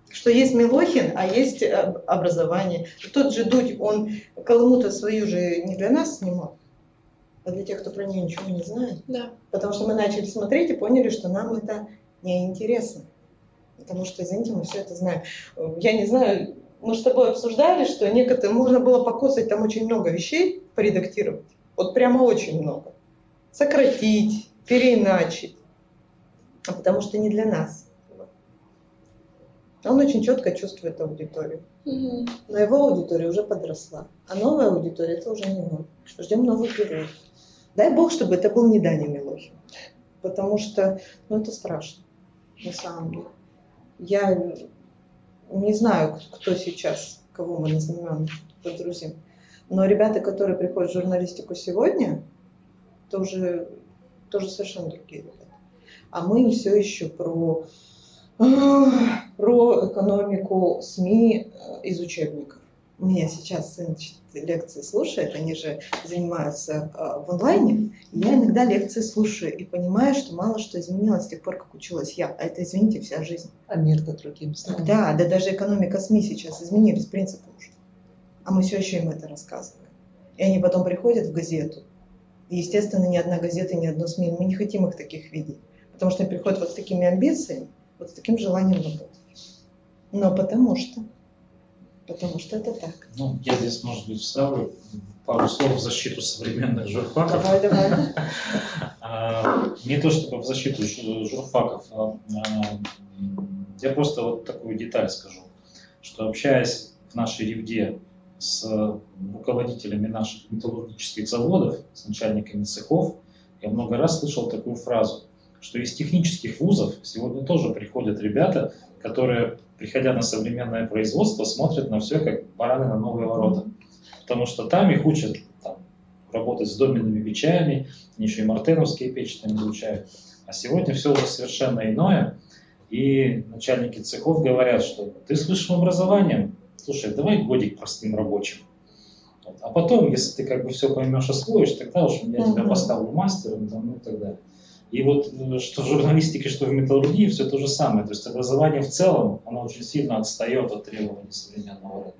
Что есть Милохин, а есть э, образование. Тот же Дудь, он Колыму-то свою же не для нас снимал, а для тех, кто про нее ничего не знает. Да. Потому что мы начали смотреть и поняли, что нам это неинтересно. Потому что, извините, мы все это знаем. Я не знаю, мы с тобой обсуждали, что некоторые можно было покосать там очень много вещей, поредактировать. Вот прямо очень много. Сократить, переиначить. А потому что не для нас. Он очень четко чувствует аудиторию. Но его аудитория уже подросла. А новая аудитория это уже не он. Ждем новых героев. Дай бог, чтобы это был не Даня Милохин. Потому что ну, это страшно, на самом деле. Я не знаю, кто сейчас, кого мы назовем подрузим. Но ребята, которые приходят в журналистику сегодня, тоже, тоже совершенно другие ребята. А мы все еще про, про экономику СМИ э, из учебников. У меня сейчас сын лекции слушает, они же занимаются э, в онлайне. Я иногда лекции слушаю и понимаю, что мало что изменилось с тех пор, как училась я. А это, извините, вся жизнь. А мир-то другим стал. Да, да даже экономика СМИ сейчас изменились, принципы уже. А мы все еще им это рассказываем. И они потом приходят в газету. И, естественно, ни одна газета, ни одно СМИ, мы не хотим их таких видеть. Потому что они приходят вот с такими амбициями, вот с таким желанием работать. Но потому что потому что это так. Ну, я здесь, может быть, вставлю пару слов в защиту современных журфаков. Давай, давай. А, не то чтобы в защиту журфаков, а, а, я просто вот такую деталь скажу, что общаясь в нашей ревде с руководителями наших металлургических заводов, с начальниками цехов, я много раз слышал такую фразу, что из технических вузов сегодня тоже приходят ребята, которые приходя на современное производство, смотрят на все как бараны на новые ворота. Потому что там их учат там, работать с доменными печами, они еще и мартеновские печи там изучают. А сегодня все уже совершенно иное. И начальники цехов говорят, что ты с высшим образованием, слушай, давай годик простым рабочим. А потом, если ты как бы все поймешь, освоишь, тогда уж я тебя поставлю мастером, там, ну и так далее. И вот э, что в журналистике, что в металлургии, все то же самое. То есть образование в целом, оно очень сильно отстает от требований современного рынка.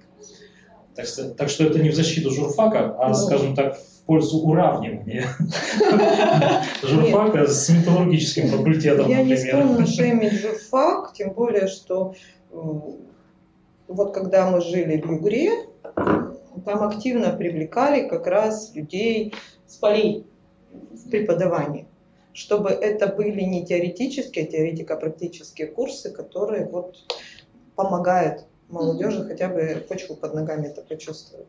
Так, так что это не в защиту журфака, а, ну, скажем так, в пользу уравнивания журфака с металлургическим факультетом, Я не склонна шеймить журфак, тем более, что вот когда мы жили в Югре, там активно привлекали как раз людей с полей в преподавании чтобы это были не теоретические, а теоретико-практические курсы, которые вот помогают молодежи хотя бы почву под ногами это почувствовать.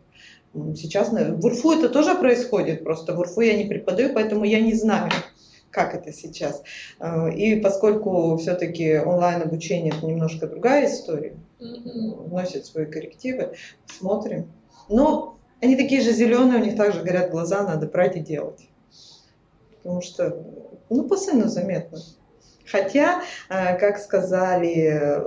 Сейчас в УРФУ это тоже происходит, просто в УРФУ я не преподаю, поэтому я не знаю, как это сейчас. А, и поскольку все-таки онлайн-обучение это немножко другая история, вносит свои коррективы, смотрим. Но они такие же зеленые, у них также горят глаза, надо брать и делать. Потому что ну, по сыну заметно. Хотя, э, как сказали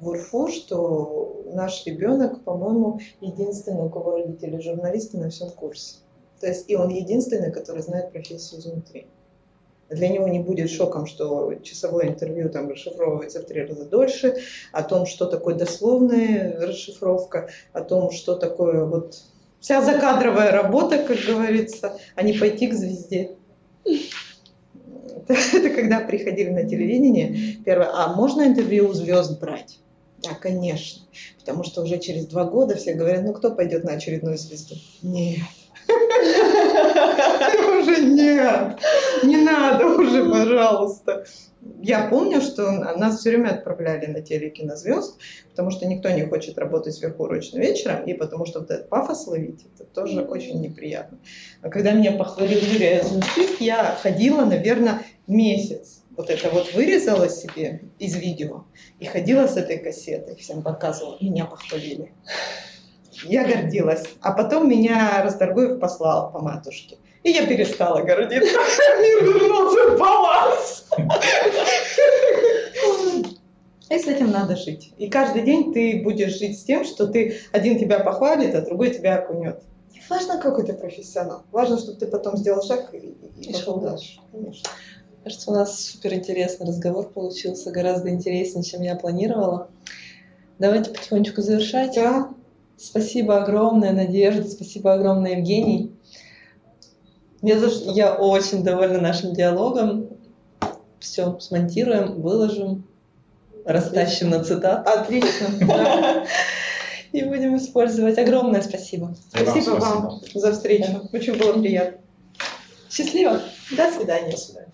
в УРФУ, что наш ребенок, по-моему, единственный, у кого родители журналисты на всем курсе. То есть и он единственный, который знает профессию изнутри. Для него не будет шоком, что часовое интервью там расшифровывается в три раза дольше, о том, что такое дословная расшифровка, о том, что такое вот вся закадровая работа, как говорится, а не пойти к звезде. это когда приходили на телевидение, первое, а можно интервью у звезд брать? Да, конечно. Потому что уже через два года все говорят, ну кто пойдет на очередную звезду? Нет. Уже нет. Не надо уже, пожалуйста я помню, что нас все время отправляли на телекинозвезд, потому что никто не хочет работать сверхурочно вечером, и потому что вот этот пафос ловить, это тоже очень неприятно. А когда меня похвалил Юрий Азунцик, я ходила, наверное, месяц. Вот это вот вырезала себе из видео и ходила с этой кассетой, всем показывала, меня похвалили. Я гордилась. А потом меня Расторгуев послал по матушке. И я перестала гордиться. Мир вернулся в баланс. И с этим надо жить. И каждый день ты будешь жить с тем, что ты один тебя похвалит, а другой тебя окунет. Не важно, какой ты профессионал. Важно, чтобы ты потом сделал шаг и, и пошел дальше. Конечно. Кажется, у нас супер интересный разговор получился, гораздо интереснее, чем я планировала. Давайте потихонечку завершать. Да. Спасибо огромное, Надежда, спасибо огромное, Евгений. Я, я очень довольна нашим диалогом. Все, смонтируем, выложим, растащим на цитат. Отлично. И будем использовать. Огромное спасибо. Спасибо вам за встречу. Очень было приятно. Счастливо. До свидания. До свидания.